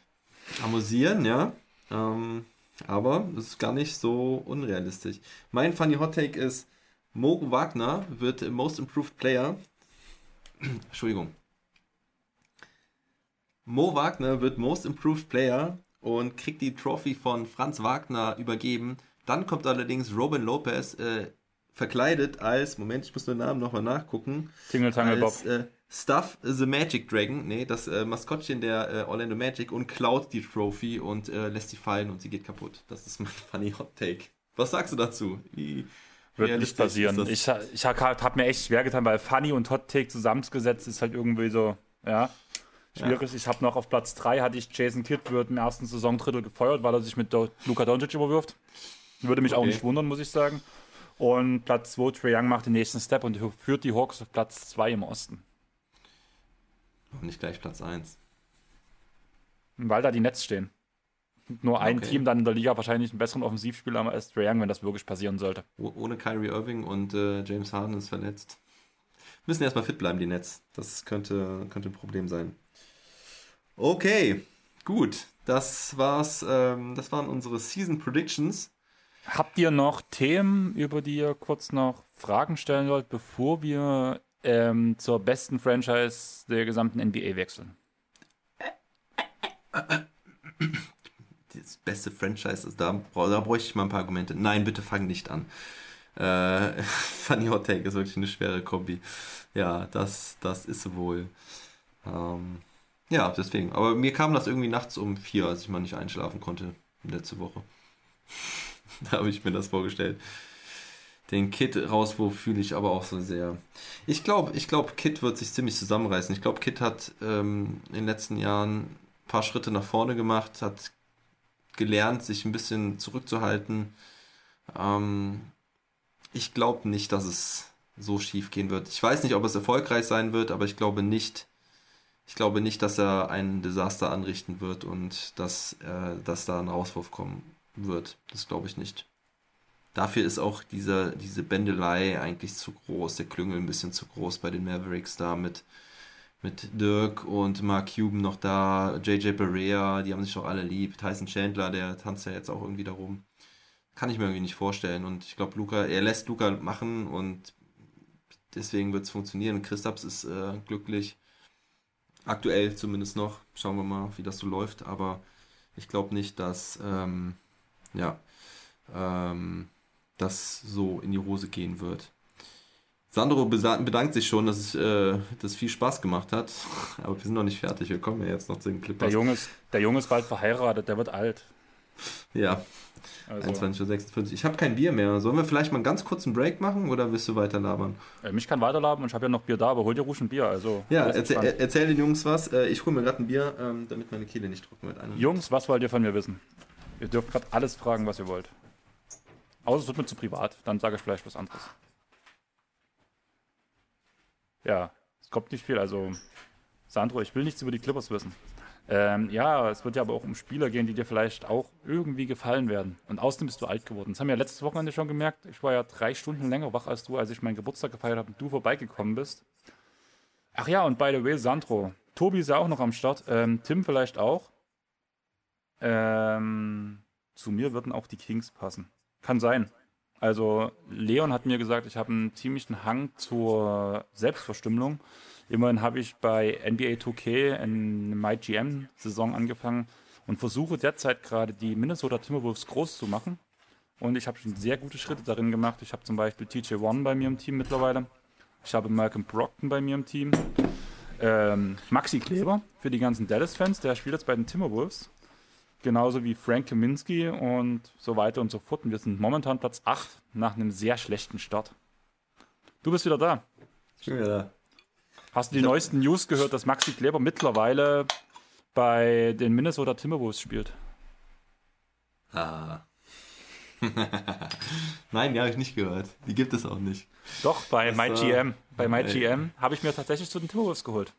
Speaker 2: Amüsieren, ja. Ähm, aber es ist gar nicht so unrealistisch. Mein funny Hot Take ist, Mo Wagner wird Most Improved Player. [clears throat] Entschuldigung. Mo Wagner wird Most Improved Player und kriegt die Trophy von Franz Wagner übergeben. Dann kommt allerdings Robin Lopez äh, verkleidet als, Moment, ich muss den Namen nochmal nachgucken.
Speaker 1: Tingle Tangle Bob.
Speaker 2: Äh, Stuff the Magic Dragon, nee, das äh, Maskottchen der äh, Orlando Magic und klaut die Trophy und äh, lässt sie fallen und sie geht kaputt. Das ist mein [laughs] funny Hot Take. Was sagst du dazu? Wie
Speaker 1: wird nicht passieren. Ich, ich habe hab mir echt schwer getan, weil Funny und Hot Take zusammengesetzt ist halt irgendwie so, ja, schwierig. Ja. Ich habe noch auf Platz 3 hatte ich Jason Kidd wird im ersten Saisondrittel gefeuert, weil er sich mit Luka Doncic überwirft. Würde mich okay. auch nicht wundern, muss ich sagen. Und Platz 2, Trae Young macht den nächsten Step und führt die Hawks auf Platz 2 im Osten.
Speaker 2: Warum nicht gleich Platz 1?
Speaker 1: Weil da die Nets stehen. Nur ein okay. Team dann in der Liga wahrscheinlich einen besseren Offensivspieler als Trae Young, wenn das wirklich passieren sollte.
Speaker 2: Ohne Kyrie Irving und äh, James Harden ist verletzt. Müssen erstmal fit bleiben, die Nets. Das könnte, könnte ein Problem sein. Okay, gut. Das war's. Ähm, das waren unsere Season Predictions.
Speaker 1: Habt ihr noch Themen, über die ihr kurz noch Fragen stellen wollt, bevor wir ähm, zur besten Franchise der gesamten NBA wechseln? [coughs]
Speaker 2: Das beste Franchise, also da, da bräuchte ich mal ein paar Argumente. Nein, bitte fang nicht an. Äh, [laughs] Funny Hot Take ist wirklich eine schwere Kombi. Ja, das, das ist wohl. Ähm, ja, deswegen. Aber mir kam das irgendwie nachts um vier, als ich mal nicht einschlafen konnte letzte Woche. [laughs] da habe ich mir das vorgestellt. Den Kit rauswurf fühle ich aber auch so sehr. Ich glaube, ich glaube, Kit wird sich ziemlich zusammenreißen. Ich glaube, Kit hat ähm, in den letzten Jahren ein paar Schritte nach vorne gemacht, hat gelernt, sich ein bisschen zurückzuhalten. Ähm, ich glaube nicht, dass es so schief gehen wird. Ich weiß nicht, ob es erfolgreich sein wird, aber ich glaube nicht, ich glaube nicht, dass er ein Desaster anrichten wird und dass, äh, dass da ein Rauswurf kommen wird. Das glaube ich nicht. Dafür ist auch diese, diese Bändelei eigentlich zu groß, der Klüngel ein bisschen zu groß bei den Mavericks da mit, mit Dirk und Mark Cuban noch da, JJ Barea, die haben sich doch alle lieb, Tyson Chandler, der tanzt ja jetzt auch irgendwie darum. Kann ich mir irgendwie nicht vorstellen und ich glaube, Luca, er lässt Luca machen und deswegen wird es funktionieren. Christaps ist äh, glücklich, aktuell zumindest noch. Schauen wir mal, wie das so läuft, aber ich glaube nicht, dass ähm, ja, ähm, das so in die Hose gehen wird. Sandro bedankt sich schon, dass es äh, das viel Spaß gemacht hat. [laughs] Aber wir sind noch nicht fertig. Wir kommen ja jetzt noch zu den Clippers.
Speaker 1: Der Junge ist, der Junge ist bald verheiratet, der wird alt.
Speaker 2: Ja. Also. 21.56 Uhr. Ich habe kein Bier mehr. Sollen wir vielleicht mal einen ganz kurzen Break machen oder willst du weiter labern?
Speaker 1: Äh, mich kann weiterlabern und ich habe ja noch Bier da, aber hol dir ruhig ein Bier. Also,
Speaker 2: ja, erzähl, erzähl, den Jungs was. Äh, ich hole mir gerade ein Bier, ähm, damit meine Kehle nicht trocken wird.
Speaker 1: Jungs, was wollt ihr von mir wissen? Ihr dürft gerade alles fragen, was ihr wollt. Außer es wird mir zu privat, dann sage ich vielleicht was anderes. Ja, es kommt nicht viel. Also, Sandro, ich will nichts über die Clippers wissen. Ähm, ja, es wird ja aber auch um Spieler gehen, die dir vielleicht auch irgendwie gefallen werden. Und außerdem bist du alt geworden. Das haben wir ja letztes Wochenende schon gemerkt. Ich war ja drei Stunden länger wach als du, als ich meinen Geburtstag gefeiert habe und du vorbeigekommen bist. Ach ja, und by the way, Sandro. Tobi ist ja auch noch am Start. Ähm, Tim vielleicht auch. Ähm, zu mir würden auch die Kings passen. Kann sein. Also Leon hat mir gesagt, ich habe einen ziemlichen Hang zur Selbstverstümmelung. Immerhin habe ich bei NBA 2K in MyGM-Saison angefangen und versuche derzeit gerade die Minnesota Timberwolves groß zu machen. Und ich habe schon sehr gute Schritte darin gemacht. Ich habe zum Beispiel TJ One bei mir im Team mittlerweile. Ich habe Malcolm Brockton bei mir im Team. Ähm, Maxi Kleber für die ganzen Dallas-Fans, der spielt jetzt bei den Timberwolves. Genauso wie Frank Kaminski und so weiter und so fort. Und wir sind momentan Platz 8 nach einem sehr schlechten Start. Du bist wieder da.
Speaker 2: Ich bin wieder da.
Speaker 1: Hast du die neuesten News gehört, dass Maxi Kleber mittlerweile bei den Minnesota Timberwolves spielt?
Speaker 2: Ah. [laughs] Nein, die habe ich nicht gehört. Die gibt es auch nicht.
Speaker 1: Doch, bei MyGM. Bei. MyGM habe ich mir tatsächlich zu den Timberwolves geholt.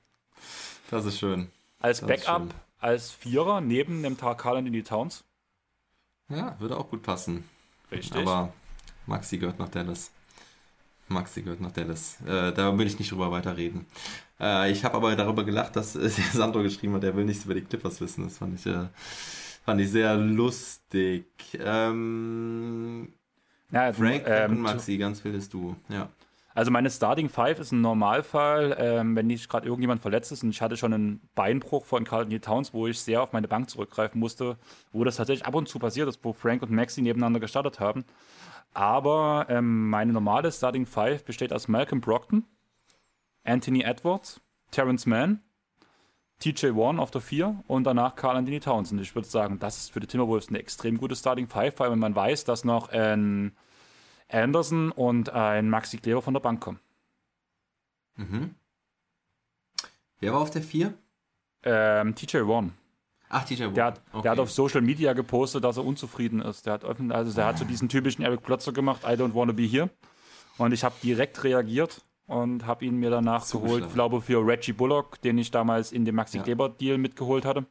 Speaker 2: Das ist schön.
Speaker 1: Als
Speaker 2: Das
Speaker 1: Backup. Als Vierer neben dem Tag Carl in die Towns.
Speaker 2: Ja, würde auch gut passen.
Speaker 1: Richtig.
Speaker 2: Aber Maxi gehört nach Dallas. Maxi gehört nach Dallas. Äh, da will ich nicht drüber weiterreden. Äh, ich habe aber darüber gelacht, dass äh, [laughs] Sandro geschrieben hat, er will nichts über die Clippers wissen. Das fand ich, äh, fand ich sehr lustig. Ähm,
Speaker 1: ja,
Speaker 2: Frank
Speaker 1: ähm,
Speaker 2: und Maxi, ganz wildes Du. Ja.
Speaker 1: Also meine Starting Five ist ein Normalfall, ähm, wenn nicht gerade irgendjemand verletzt ist und ich hatte schon einen Beinbruch von Carl Anthony Towns, wo ich sehr auf meine Bank zurückgreifen musste, wo das tatsächlich ab und zu passiert ist, wo Frank und Maxi nebeneinander gestartet haben. Aber ähm, meine normale Starting Five besteht aus Malcolm Brockton, Anthony Edwards, Terrence Mann, TJ Warren auf der 4 und danach Carl Anthony Towns. Und ich würde sagen, das ist für die Timberwolves eine extrem gute Starting Five, weil man weiß, dass noch ein Anderson und ein Maxi Kleber von der Bank kommen.
Speaker 2: Mhm. Wer war auf der 4?
Speaker 1: Ähm, TJ Warren.
Speaker 2: Ach, TJ Warren.
Speaker 1: Der hat,
Speaker 2: Okay.
Speaker 1: der hat auf Social Media gepostet, dass er unzufrieden ist. Der hat, öffn- also der hat so diesen typischen Eric Plotzer gemacht, I don't wanna be here. Und ich habe direkt reagiert und habe ihn mir danach geholt, ich glaube für Reggie Bullock, den ich damals in dem Maxi
Speaker 2: Ja.
Speaker 1: Kleber Deal mitgeholt hatte.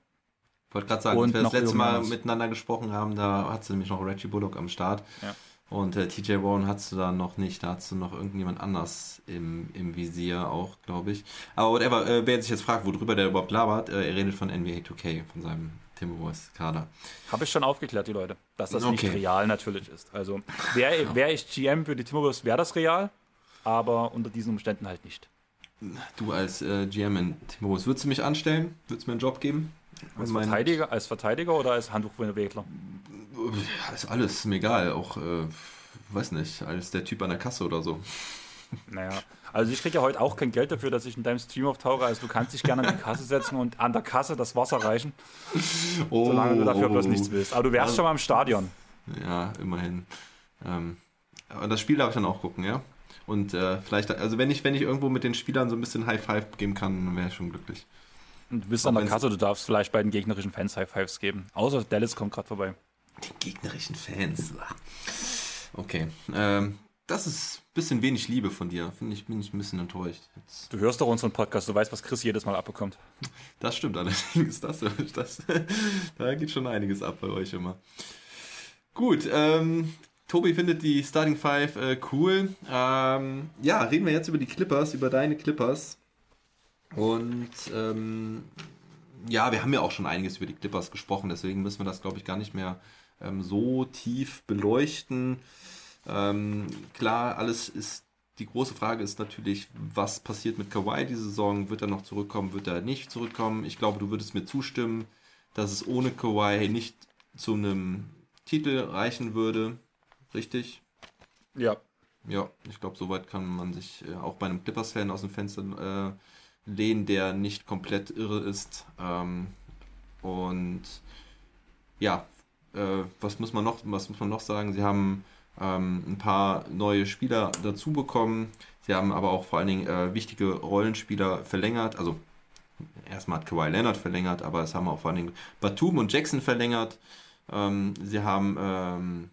Speaker 2: Ich wollte gerade sagen,
Speaker 1: Und
Speaker 2: als wir das letzte Mal miteinander gesprochen haben, da hattest du nämlich noch Reggie Bullock am Start.
Speaker 1: Ja.
Speaker 2: Und äh, TJ Warren hattest du da noch nicht. Da hattest du noch irgendjemand anders im, im Visier auch, glaube ich. Aber whatever, äh, wer sich jetzt fragt, worüber der überhaupt labert, äh, er redet von NBA 2K, von seinem Timberwolves-Kader.
Speaker 1: Habe ich schon aufgeklärt, die Leute, dass das nicht
Speaker 2: Okay.
Speaker 1: real natürlich ist. Also wäre wär ich GM für die Timberwolves, wäre das real, aber unter diesen Umständen halt nicht.
Speaker 2: Du als äh, GM in Timberwolves, würdest du mich anstellen? Würdest du mir einen Job geben?
Speaker 1: Als Verteidiger, als Verteidiger oder als Handtuchwegler?
Speaker 2: Ja, ist alles, mir egal. Auch, äh, weiß nicht, als der Typ an der Kasse oder so. [laughs]
Speaker 1: Naja, also ich kriege ja heute auch kein Geld dafür, dass ich in deinem Stream auftauche. Also du kannst dich gerne an die Kasse setzen und an der Kasse das Wasser reichen, solange du dafür bloß nichts willst. Aber du wärst
Speaker 2: Also-
Speaker 1: schon mal im Stadion.
Speaker 2: Ja, immerhin. Ähm, aber das Spiel darf ich dann auch gucken, ja. Und äh, vielleicht, also wenn ich, wenn ich irgendwo mit den Spielern so ein bisschen High Five geben kann, dann wäre ich schon glücklich.
Speaker 1: Und du bist
Speaker 2: Auch
Speaker 1: an der Kasse, du darfst vielleicht bei den gegnerischen Fans High Fives geben. Außer Dallas kommt gerade vorbei.
Speaker 2: Den gegnerischen Fans. Okay. Ähm, das ist ein bisschen wenig Liebe von dir. Finde ich, bin ich ein bisschen enttäuscht. Jetzt,
Speaker 1: Du hörst doch unseren Podcast, du weißt, was Chris jedes Mal abbekommt.
Speaker 2: das stimmt allerdings. Das, das, [laughs] da geht schon einiges ab bei euch immer. Gut, ähm, Tobi findet die Starting Five äh, cool. Ähm, ja, reden wir jetzt über die Clippers, über deine Clippers. Und ähm, ja, wir haben ja auch schon einiges über die Clippers gesprochen, deswegen müssen wir das, glaube ich, gar nicht mehr ähm, so tief beleuchten. Ähm, klar, alles ist. Die große Frage ist natürlich, was passiert mit Kawhi diese Saison? Wird er noch zurückkommen? Wird er nicht zurückkommen? Ich glaube, du würdest mir zustimmen, dass es ohne Kawhi nicht zu einem Titel reichen würde. Richtig?
Speaker 1: Ja.
Speaker 2: Ja, ich glaube, soweit kann man sich äh, auch bei einem Clippers-Fan aus dem Fenster äh, lehnen, der nicht komplett irre ist. Ähm, und ja, äh, was muss man noch, was muss man noch sagen? Sie haben ähm, ein paar neue Spieler dazu bekommen. Sie haben aber auch vor allen Dingen äh, wichtige Rollenspieler verlängert. Also erstmal hat Kawhi Leonard verlängert, aber es haben auch vor allen Dingen Batum und Jackson verlängert. Ähm, sie haben ähm,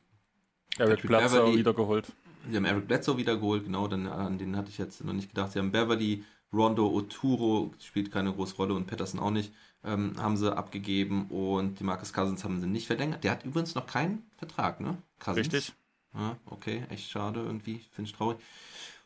Speaker 1: Eric Bledsoe wiedergeholt.
Speaker 2: Sie haben Eric Bledsoe wiedergeholt, genau, dann, an den hatte ich jetzt noch nicht gedacht. Sie haben Beverly, Rondo, Oturo, spielt keine große Rolle und Patterson auch nicht, ähm, haben sie abgegeben und die Marcus Cousins haben sie nicht verlängert. Der hat übrigens noch keinen Vertrag, ne? Cousins.
Speaker 1: Richtig.
Speaker 2: Ja, okay, echt schade irgendwie, finde ich traurig.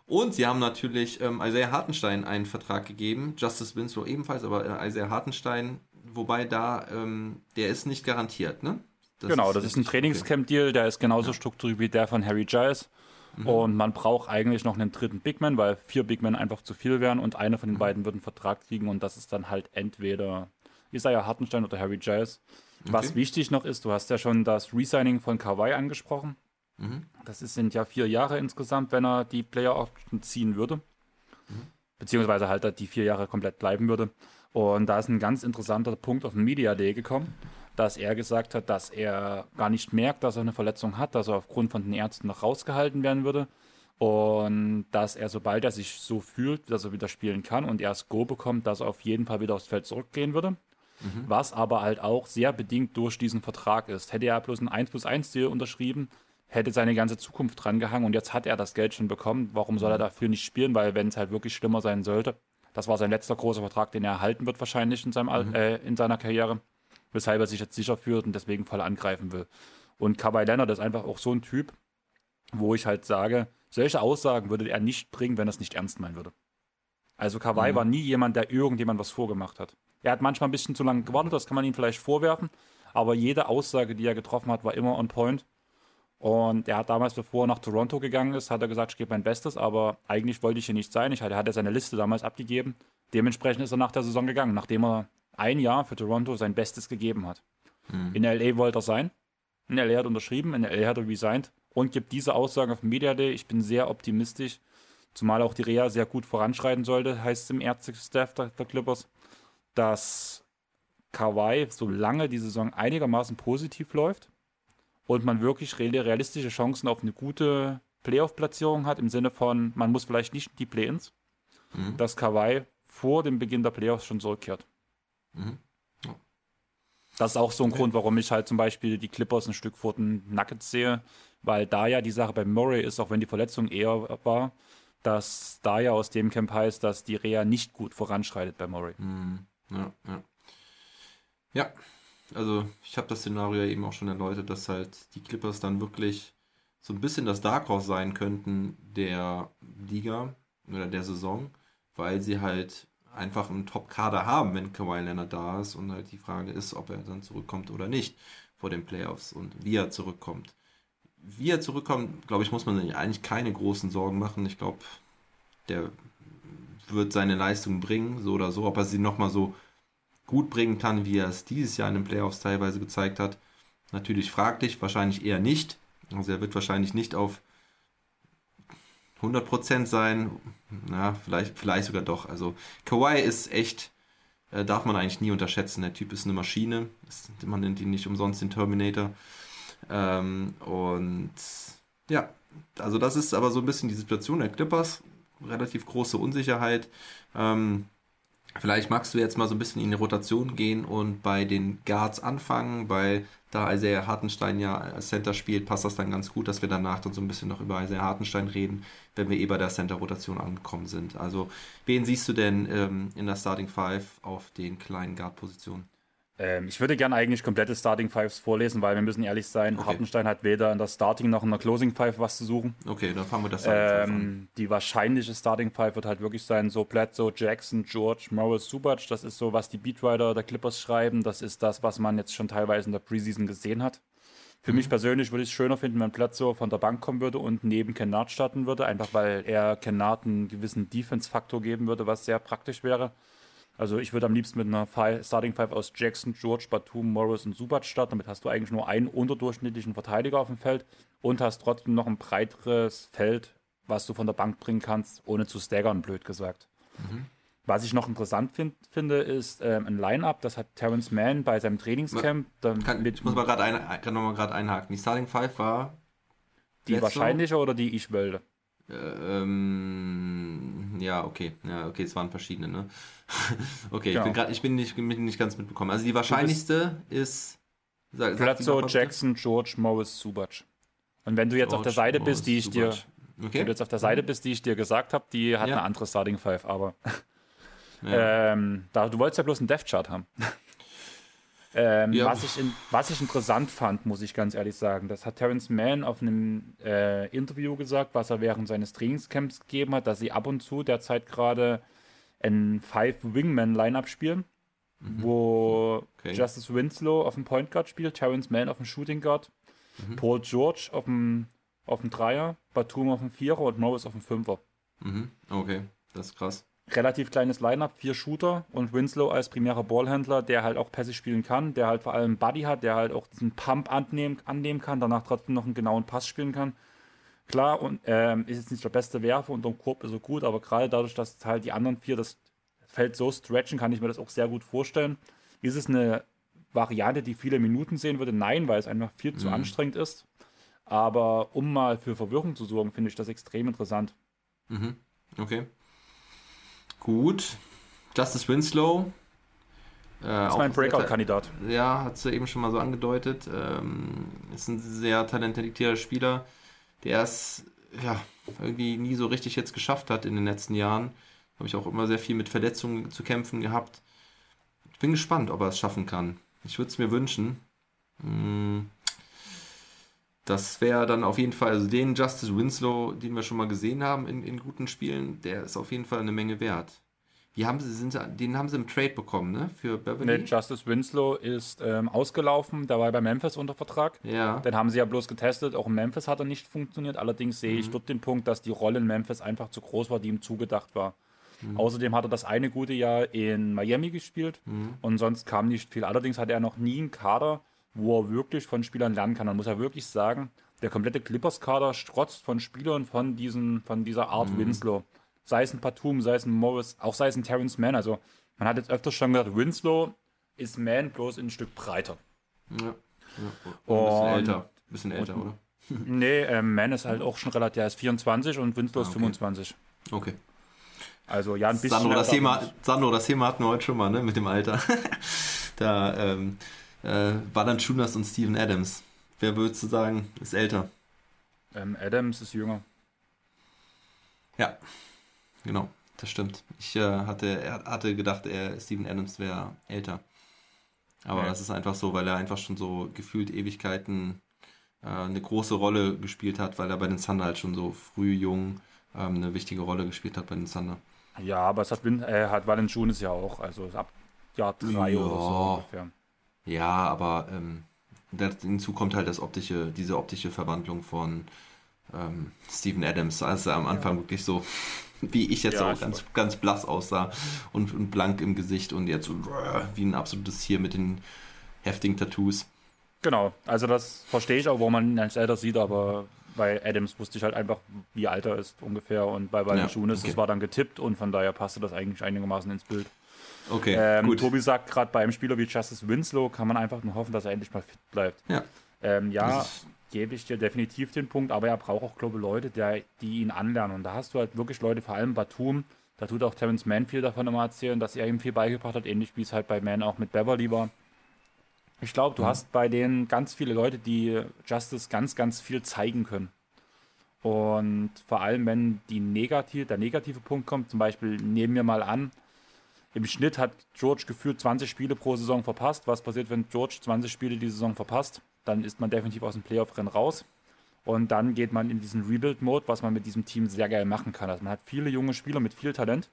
Speaker 2: Und sie haben natürlich ähm, Isaiah Hartenstein einen Vertrag gegeben, Justice Winslow ebenfalls, aber äh, Isaiah Hartenstein, wobei da, ähm, der ist nicht garantiert, ne?
Speaker 1: genau, das ist ein. Trainingscamp-Deal, der ist genauso strukturiert wie der von Harry Giles.
Speaker 2: Mhm.
Speaker 1: Und man braucht eigentlich noch einen dritten Bigman, weil vier Bigmen einfach zu viel wären und einer von den
Speaker 2: Mhm.
Speaker 1: beiden wird einen Vertrag kriegen und das ist dann halt entweder Isaiah Hartenstein oder Harry Giles. Okay. Was wichtig noch ist, du hast ja schon das Resigning von Kawhi angesprochen. Mhm. Das sind ja vier Jahre insgesamt, wenn er die Player Option ziehen würde. Mhm. Beziehungsweise halt die vier Jahre komplett bleiben würde. Und da ist ein ganz interessanter Punkt auf den Media Day gekommen, dass er gesagt hat, dass er gar nicht merkt, dass er eine Verletzung hat, dass er aufgrund von den Ärzten noch rausgehalten werden würde. Und dass er, sobald er sich so fühlt, dass er wieder spielen kann und er das Go bekommt, dass er auf jeden Fall wieder aufs Feld zurückgehen würde. Mhm. Was aber halt auch sehr bedingt durch diesen Vertrag ist. Hätte er bloß einen 1 plus 1 Deal unterschrieben, hätte seine ganze Zukunft dran gehangen und jetzt hat er das Geld schon bekommen. Warum soll er mhm. dafür nicht spielen? Weil wenn es halt wirklich schlimmer sein sollte, das war sein letzter großer Vertrag, den er erhalten wird wahrscheinlich in, seinem, mhm. äh, in seiner Karriere, weshalb er sich jetzt sicher fühlt und deswegen voll angreifen will. Und Kawhi Leonard ist einfach auch so ein Typ, wo ich halt sage, solche Aussagen würde er nicht bringen, wenn er es nicht ernst meinen würde. Also Kawhi mhm. war nie jemand, der irgendjemand was vorgemacht hat. Er hat manchmal ein bisschen zu lange gewartet, das kann man ihm vielleicht vorwerfen, aber jede Aussage, die er getroffen hat, war immer on point und er hat damals, bevor er nach Toronto gegangen ist, hat er gesagt, ich gebe mein Bestes, aber eigentlich wollte ich hier nicht sein. Ich hatte, er hatte seine Liste damals abgegeben. Dementsprechend ist er nach der Saison gegangen, nachdem er ein Jahr für Toronto sein Bestes gegeben hat. Mhm. In LA wollte er sein. In LA hat er unterschrieben, in LA hat er resigned und gibt diese Aussagen auf Media Day. Ich bin sehr optimistisch, zumal auch die Reha sehr gut voranschreiten sollte, heißt es im Ärzte-Staff der, der Clippers, dass Kawhi, solange die Saison einigermaßen positiv läuft, und man wirklich realistische Chancen auf eine gute Playoff-Platzierung hat, im Sinne von, man muss vielleicht nicht die Play-ins, mhm. dass Kawhi vor dem Beginn der Playoffs schon zurückkehrt. Mhm. Ja. Das ist auch so ein okay. Grund, warum ich halt zum Beispiel die Clippers ein Stück vor den Nuggets sehe, weil da ja die Sache bei Murray ist, auch wenn die Verletzung eher war, dass da ja aus dem Camp heißt, dass die Reha nicht gut voranschreitet bei Murray.
Speaker 2: Mhm. Ja, ja. Ja, also ich habe das Szenario eben auch schon erläutert, dass halt die Clippers dann wirklich so ein bisschen das Dark Horse sein könnten der Liga oder der Saison, weil sie halt einfach einen Top-Kader haben, wenn Kawhi Leonard da ist und halt die Frage ist, ob er dann zurückkommt oder nicht vor den Playoffs und wie er zurückkommt. Wie er zurückkommt, glaube ich, muss man sich eigentlich keine großen Sorgen machen. Ich glaube, der wird seine Leistung bringen, so oder so. Ob er sie nochmal so gut bringen kann, wie er es dieses Jahr in den Playoffs teilweise gezeigt hat. Natürlich fraglich, wahrscheinlich eher nicht. Also er wird wahrscheinlich nicht auf 100% sein. Na, vielleicht, vielleicht sogar doch. Also Kawhi ist echt, äh, darf man eigentlich nie unterschätzen. Der Typ ist eine Maschine. Ist, man nennt ihn nicht umsonst den Terminator. Ähm, und ja, also das ist aber so ein bisschen die Situation der Clippers. Relativ große Unsicherheit. Ähm, Vielleicht magst du jetzt mal so ein bisschen in die Rotation gehen und bei den Guards anfangen, weil da Isaiah Hartenstein ja Center spielt, passt das dann ganz gut, dass wir danach dann so ein bisschen noch über Isaiah Hartenstein reden, wenn wir eh bei der Center-Rotation angekommen sind. Also, wen siehst du denn ähm, in der Starting Five auf den kleinen Guard-Positionen?
Speaker 1: Ähm, ich würde gerne eigentlich komplette Starting Fives vorlesen, weil wir müssen ehrlich sein, okay. Hartenstein hat weder in der Starting noch in der Closing Five was zu suchen.
Speaker 2: Okay, dann fangen wir das
Speaker 1: ähm, an. Die wahrscheinliche Starting Five wird halt wirklich sein, so Bledsoe, Jackson, George, Morris, Subac. Das ist so, was die Beatwriter der Clippers schreiben. Das ist das, was man jetzt schon teilweise in der Preseason gesehen hat. Für mhm. mich persönlich würde ich es schöner finden, wenn Bledsoe von der Bank kommen würde und neben Kennard starten würde, einfach weil er Kennard einen gewissen Defense-Faktor geben würde, was sehr praktisch wäre. Also ich würde am liebsten mit einer Starting Five aus Jackson, George, Batum, Morris und Subat starten. Damit hast du eigentlich nur einen unterdurchschnittlichen Verteidiger auf dem Feld und hast trotzdem noch ein breiteres Feld, was du von der Bank bringen kannst, ohne zu staggern, blöd gesagt. Mhm. Was ich noch interessant find, finde, ist ähm, ein Line-Up, das hat Terrence Mann bei seinem Trainingscamp.
Speaker 2: Kann, ich muss mal gerade ein, noch mal einhaken. Die Starting Five war
Speaker 1: die wahrscheinliche oder die ich wollte?
Speaker 2: Ähm, ja, okay. Ja, okay, es waren verschiedene, ne? [laughs] okay, ja. ich bin gerade, ich bin nicht, nicht ganz mitbekommen. Also die wahrscheinlichste ist.
Speaker 1: Sag, Bledsoe, Jackson, George, Morris, Subac. Und wenn du jetzt George, auf der Seite Morris, bist, die ich Subac. dir. Okay. Wenn du jetzt auf der Seite bist, die ich dir gesagt habe, die hat ja. eine andere Starting Five, aber. Ja. [laughs] ähm, da, du wolltest ja bloß einen Death Chart haben. Ähm, ja. was, ich in, was ich interessant fand, muss ich ganz ehrlich sagen, das hat Terence Mann auf einem äh, Interview gesagt, was er während seines Trainingscamps gegeben hat, dass sie ab und zu derzeit gerade ein Five-Wingman-Line-Up spielen, mhm. wo okay. Justice Winslow auf dem Point Guard spielt, Terence Mann auf dem Shooting Guard, mhm. Paul George auf dem, auf dem Dreier, Batum auf dem Vierer und Morris auf dem Fünfer.
Speaker 2: Mhm. Okay, das ist krass.
Speaker 1: Relativ kleines Lineup, vier Shooter und Winslow als primärer Ballhändler, der halt auch Pässe spielen kann, der halt vor allem Buddy hat, der halt auch diesen Pump annehmen, annehmen kann, danach trotzdem noch einen genauen Pass spielen kann. Klar, und ähm, ist jetzt nicht der beste Werfer und der Korb ist so gut, aber gerade dadurch, dass halt die anderen vier das Feld so stretchen, kann ich mir das auch sehr gut vorstellen. Ist es eine Variante, die viele Minuten sehen würde? Nein, weil es einfach viel zu mhm. anstrengend ist. Aber um mal für Verwirrung zu sorgen, finde ich das extrem interessant.
Speaker 2: Mhm. Okay. Gut. Justice Winslow.
Speaker 1: Äh, das ist mein Breakout-Kandidat.
Speaker 2: Ja, hat sie eben schon mal so angedeutet. Ähm, ist ein sehr talentierter Spieler, der es ja, irgendwie nie so richtig jetzt geschafft hat in den letzten Jahren. Habe ich auch immer sehr viel mit Verletzungen zu kämpfen gehabt. Ich bin gespannt, ob er es schaffen kann. Ich würde es mir wünschen. Hm. Das wäre dann auf jeden Fall, also den Justice Winslow, den wir schon mal gesehen haben in, in guten Spielen, der ist auf jeden Fall eine Menge wert. Wie haben sie, sind, den haben sie im Trade bekommen, ne? Für
Speaker 1: Beverly? Nee, Justice Winslow ist ähm, ausgelaufen, der war bei Memphis unter Vertrag.
Speaker 2: Ja.
Speaker 1: Den haben sie ja bloß getestet, auch in Memphis hat er nicht funktioniert. Allerdings sehe mhm. ich dort den Punkt, dass die Rolle in Memphis einfach zu groß war, die ihm zugedacht war. Mhm. Außerdem hat er das eine gute Jahr in Miami gespielt mhm. und sonst kam nicht viel. Allerdings hatte er noch nie einen Kader, wo er wirklich von Spielern lernen kann. Man muss ja wirklich sagen, der komplette Clippers-Kader strotzt von Spielern von, diesen, von dieser Art mhm. Winslow. Sei es ein Patum, sei es ein Morris, auch sei es ein Terrence Mann. Also man hat jetzt öfters schon gesagt, Winslow ist Man bloß ein Stück breiter.
Speaker 2: Ja. ja. Und ein bisschen älter. Ein bisschen älter,
Speaker 1: und,
Speaker 2: oder? [laughs]
Speaker 1: nee, äh, Man ist halt auch schon relativ, er ist 24 und Winslow ah, okay. ist 25.
Speaker 2: Okay.
Speaker 1: Also ja, ein bisschen.
Speaker 2: Sandro, das Thema, Sandro, das Thema hatten wir heute schon mal, ne, mit dem Alter. [laughs] da ähm, äh, Valanciunas und Steven Adams. Wer würdest du sagen, ist älter?
Speaker 1: Ähm, Adams ist jünger.
Speaker 2: Ja, genau, das stimmt. Ich äh, hatte, hatte gedacht, er, Steven Adams wäre älter. Aber ja. das ist einfach so, weil er einfach schon so gefühlt Ewigkeiten äh, eine große Rolle gespielt hat, weil er bei den Thunder halt schon so früh jung ähm, eine wichtige Rolle gespielt hat bei den Thunder.
Speaker 1: Ja, aber es hat, äh, hat Valanciunas ja auch, also ab Jahr drei ja. oder so ungefähr.
Speaker 2: Ja, aber ähm, hinzu kommt halt das optische, diese optische Verwandlung von ähm, Steven Adams, als er am Anfang ja. wirklich so, [laughs] wie ich jetzt ja, auch ganz, ganz blass aussah und, und, blank im Gesicht und jetzt so wie ein absolutes Tier mit den heftigen Tattoos.
Speaker 1: Genau, also das verstehe ich auch, warum man ihn als älter sieht, aber bei Adams wusste ich halt einfach, wie alt er ist ungefähr und bei Valanciunas, ja, okay. das war dann getippt und von daher passte das eigentlich einigermaßen ins Bild.
Speaker 2: Okay,
Speaker 1: ähm, gut. Tobi sagt gerade, bei einem Spieler wie Justice Winslow kann man einfach nur hoffen, dass er endlich mal fit bleibt.
Speaker 2: Ja,
Speaker 1: ähm, ja gebe ich dir definitiv den Punkt, aber er braucht auch, glaube ich, Leute, der, die ihn anlernen. Und da hast du halt wirklich Leute, vor allem Batum, da tut auch Terence Mann viel davon immer erzählen, dass er ihm viel beigebracht hat, ähnlich wie es halt bei Mann auch mit Beverly war. Ich glaube, du mhm. hast bei denen ganz viele Leute, die Justice ganz, ganz viel zeigen können. Und vor allem, wenn die negativ, der negative Punkt kommt, zum Beispiel nehmen wir mal an, im Schnitt hat George gefühlt 20 Spiele pro Saison verpasst. Was passiert, wenn George 20 Spiele die Saison verpasst? Dann ist man definitiv aus dem Playoff-Rennen raus. Und dann geht man in diesen Rebuild-Mode, was man mit diesem Team sehr geil machen kann. Also man hat viele junge Spieler mit viel Talent.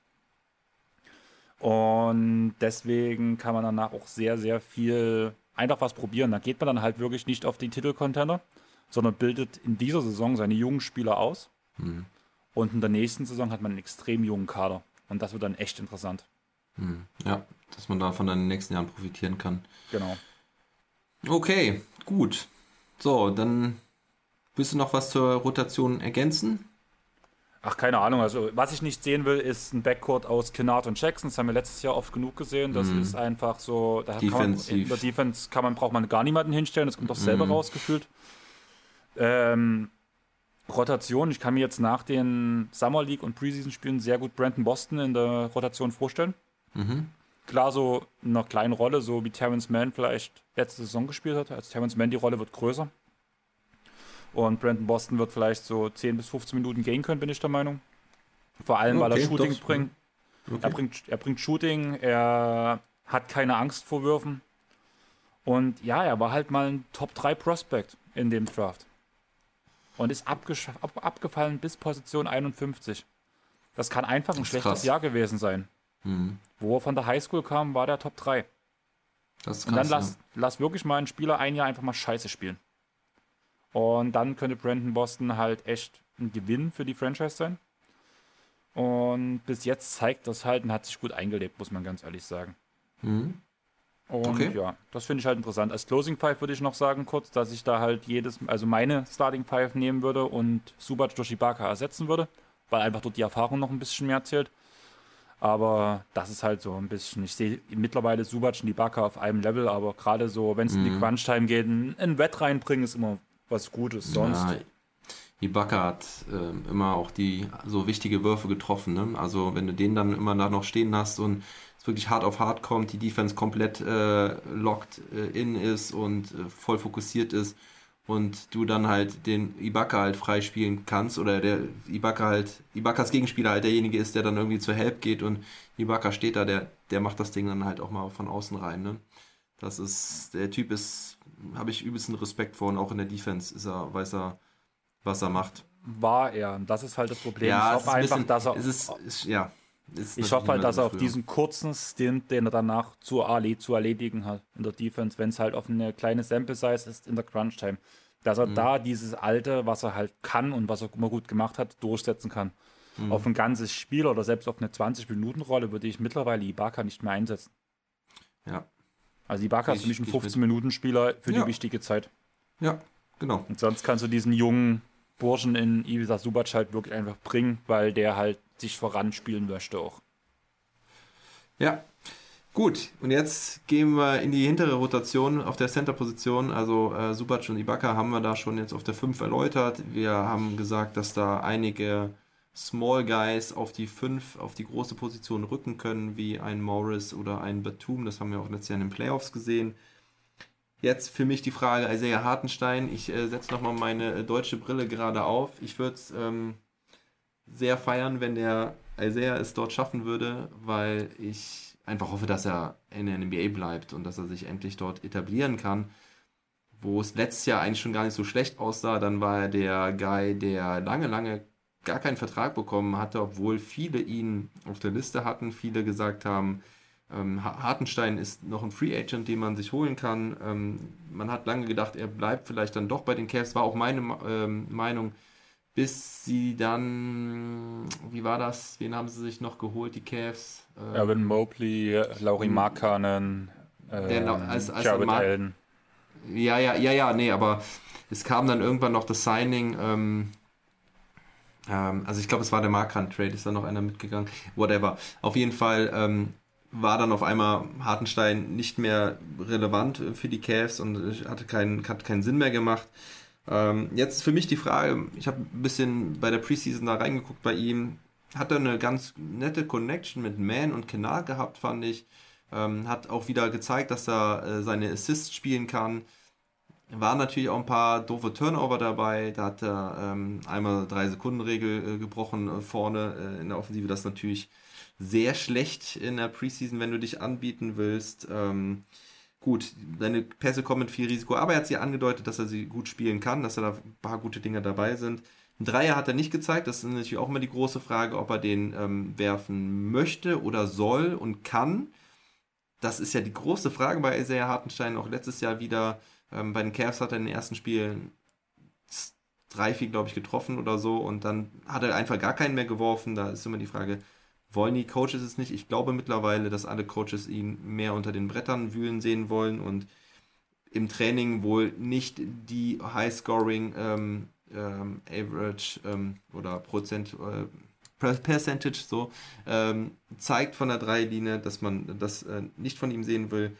Speaker 1: Und deswegen kann man danach auch sehr, sehr viel einfach was probieren. Da geht man dann halt wirklich nicht auf den Titelcontainer, sondern bildet in dieser Saison seine jungen Spieler aus. Mhm. Und in der nächsten Saison hat man einen extrem jungen Kader. Und das wird dann echt interessant.
Speaker 2: Hm, ja, dass man davon dann in den nächsten Jahren profitieren kann.
Speaker 1: Genau.
Speaker 2: Okay, gut. So, dann willst du noch was zur Rotation ergänzen?
Speaker 1: Ach, keine Ahnung. Also, was ich nicht sehen will, ist ein Backcourt aus Kennard und Jackson. Das haben wir letztes Jahr oft genug gesehen. Das mm. ist einfach so. Da kann man, in der Defense kann man, braucht man gar niemanden hinstellen. Das kommt doch selber mm. rausgefühlt. Ähm, Rotation. Ich kann mir jetzt nach den Summer League und Preseason-Spielen sehr gut Brandon Boston in der Rotation vorstellen. Mhm. Klar, so in einer kleinen Rolle, so wie Terrence Mann vielleicht letzte Saison gespielt hat. Als Terrence Mann die Rolle wird größer. Und Brandon Boston wird vielleicht so 10 bis 15 Minuten gehen können, bin ich der Meinung. Vor allem, okay, weil er Shooting das, bringt. Okay. Er bringt. Er bringt Shooting, er hat keine Angst vor Würfen. Und ja, er war halt mal ein Top 3 Prospect in dem Draft. Und ist ab abgefallen bis Position 51. Das kann einfach ein schlechtes krass. Jahr gewesen sein. Mhm. Wo er von der Highschool kam, war der Top 3. Das ist krass, Und dann lass, ja. lass wirklich mal einen Spieler ein Jahr einfach mal scheiße spielen. Und dann könnte Brandon Boston halt echt ein Gewinn für die Franchise sein. Und bis jetzt zeigt das halt und hat sich gut eingelebt, muss man ganz ehrlich sagen. Mhm. Und okay. ja, das finde ich halt interessant. Als Closing Five würde ich noch sagen, kurz, dass ich da halt jedes, also meine Starting Five nehmen würde und Subac durch Ibaka ersetzen würde, weil einfach dort die Erfahrung noch ein bisschen mehr zählt. Aber das ist halt so ein bisschen, ich sehe mittlerweile Subac und Ibaka auf einem Level, aber gerade so, wenn es mhm. in die mhm. Crunch-Time geht, ein Wett reinbringen ist immer was Gutes. Sonst. Ja,
Speaker 2: Ibaka hat äh, immer auch die so wichtige Würfe getroffen. Ne? Also wenn du den dann immer da noch stehen hast und wirklich hart auf hart kommt, die Defense komplett äh, locked äh, in ist und äh, voll fokussiert ist und du dann halt den Ibaka halt freispielen kannst oder der Ibaka halt, Ibakas Gegenspieler halt derjenige ist, der dann irgendwie zur Help geht und Ibaka steht da, der, der macht das Ding dann halt auch mal von außen rein. Ne? Das ist, der Typ ist, habe ich übelsten Respekt vor und auch in der Defense ist er, weiß er, was er macht.
Speaker 1: War er, das ist halt das Problem.
Speaker 2: Ja, ich hoffe einfach, bisschen, dass er. Es ist, ist, ja,
Speaker 1: ich hoffe halt, dass er auf diesen kurzen Stint, den er danach zu, Ali, zu erledigen hat in der Defense, wenn es halt auf eine kleine Sample-Size ist in der Crunch-Time, dass er mhm. da dieses Alte, was er halt kann und was er immer gut gemacht hat, durchsetzen kann. Mhm. Auf ein ganzes Spiel oder selbst auf eine 20-Minuten-Rolle würde ich mittlerweile Ibaka nicht mehr einsetzen.
Speaker 2: Ja.
Speaker 1: Also Ibaka ist für mich ein 15-Minuten-Spieler für ja. die wichtige Zeit.
Speaker 2: Ja, genau.
Speaker 1: Und sonst kannst du diesen jungen Burschen in Ibiza Subac halt wirklich einfach bringen, weil der halt sich voranspielen möchte auch.
Speaker 2: Ja, gut. Und jetzt gehen wir in die hintere Rotation auf der Center-Position. Also äh, Subac und Ibaka haben wir da schon jetzt auf der 5 erläutert. Wir haben gesagt, dass da einige Small Guys auf die 5, auf die große Position rücken können, wie ein Morris oder ein Batum. Das haben wir auch letztes Jahr in den Playoffs gesehen. Jetzt für mich die Frage, Isaiah Hartenstein. Ich äh, setze nochmal meine äh, deutsche Brille gerade auf. Ich würde ähm, sehr feiern, wenn der Isaiah es dort schaffen würde, weil ich einfach hoffe, dass er in der NBA bleibt und dass er sich endlich dort etablieren kann. Wo es letztes Jahr eigentlich schon gar nicht so schlecht aussah, dann war er der Guy, der lange, lange gar keinen Vertrag bekommen hatte, obwohl viele ihn auf der Liste hatten, viele gesagt haben, ähm, Hartenstein ist noch ein Free Agent, den man sich holen kann. Ähm, man hat lange gedacht, er bleibt vielleicht dann doch bei den Cavs, war auch meine ähm, Meinung bis sie dann, wie war das? Wen haben sie sich noch geholt, die Cavs?
Speaker 1: Ähm, Evan Mobley, Laurie hm. Markanen,
Speaker 2: äh, als, als Jared Allen. Ja, ja, ja, ja, nee, aber es kam dann irgendwann noch das Signing, ähm, ähm, also ich glaube, es war der Markan-Trade, ist da noch einer mitgegangen, whatever. Auf jeden Fall ähm, war dann auf einmal Hartenstein nicht mehr relevant für die Cavs und hatte keinen, hat keinen Sinn mehr gemacht. Ähm, jetzt für mich die Frage, ich habe ein bisschen bei der Preseason da reingeguckt bei ihm, hat er eine ganz nette Connection mit Man und Kenal gehabt, fand ich. Ähm, hat auch wieder gezeigt, dass er äh, seine Assists spielen kann. Waren natürlich auch ein paar doofe Turnover dabei. Da hat er ähm, einmal drei Sekunden Regel äh, gebrochen äh, vorne äh, in der Offensive. Das ist natürlich sehr schlecht in der Preseason, wenn du dich anbieten willst. Ähm, gut, seine Pässe kommen mit viel Risiko, aber er hat sie angedeutet, dass er sie gut spielen kann, dass da ein paar gute Dinge dabei sind. Ein Dreier hat er nicht gezeigt, das ist natürlich auch immer die große Frage, ob er den ähm, werfen möchte oder soll und kann. Das ist ja die große Frage bei Isaiah Hartenstein, auch letztes Jahr wieder. Ähm, bei den Cavs hat er in den ersten Spielen drei, vier, glaube ich, getroffen oder so und dann hat er einfach gar keinen mehr geworfen. Da ist immer die Frage, wollen die Coaches es nicht. Ich glaube mittlerweile, dass alle Coaches ihn mehr unter den Brettern wühlen sehen wollen und im Training wohl nicht die High-Scoring ähm, ähm, Average ähm, oder Prozent äh, Percentage so ähm, zeigt von der Dreilinie, dass man das äh, nicht von ihm sehen will.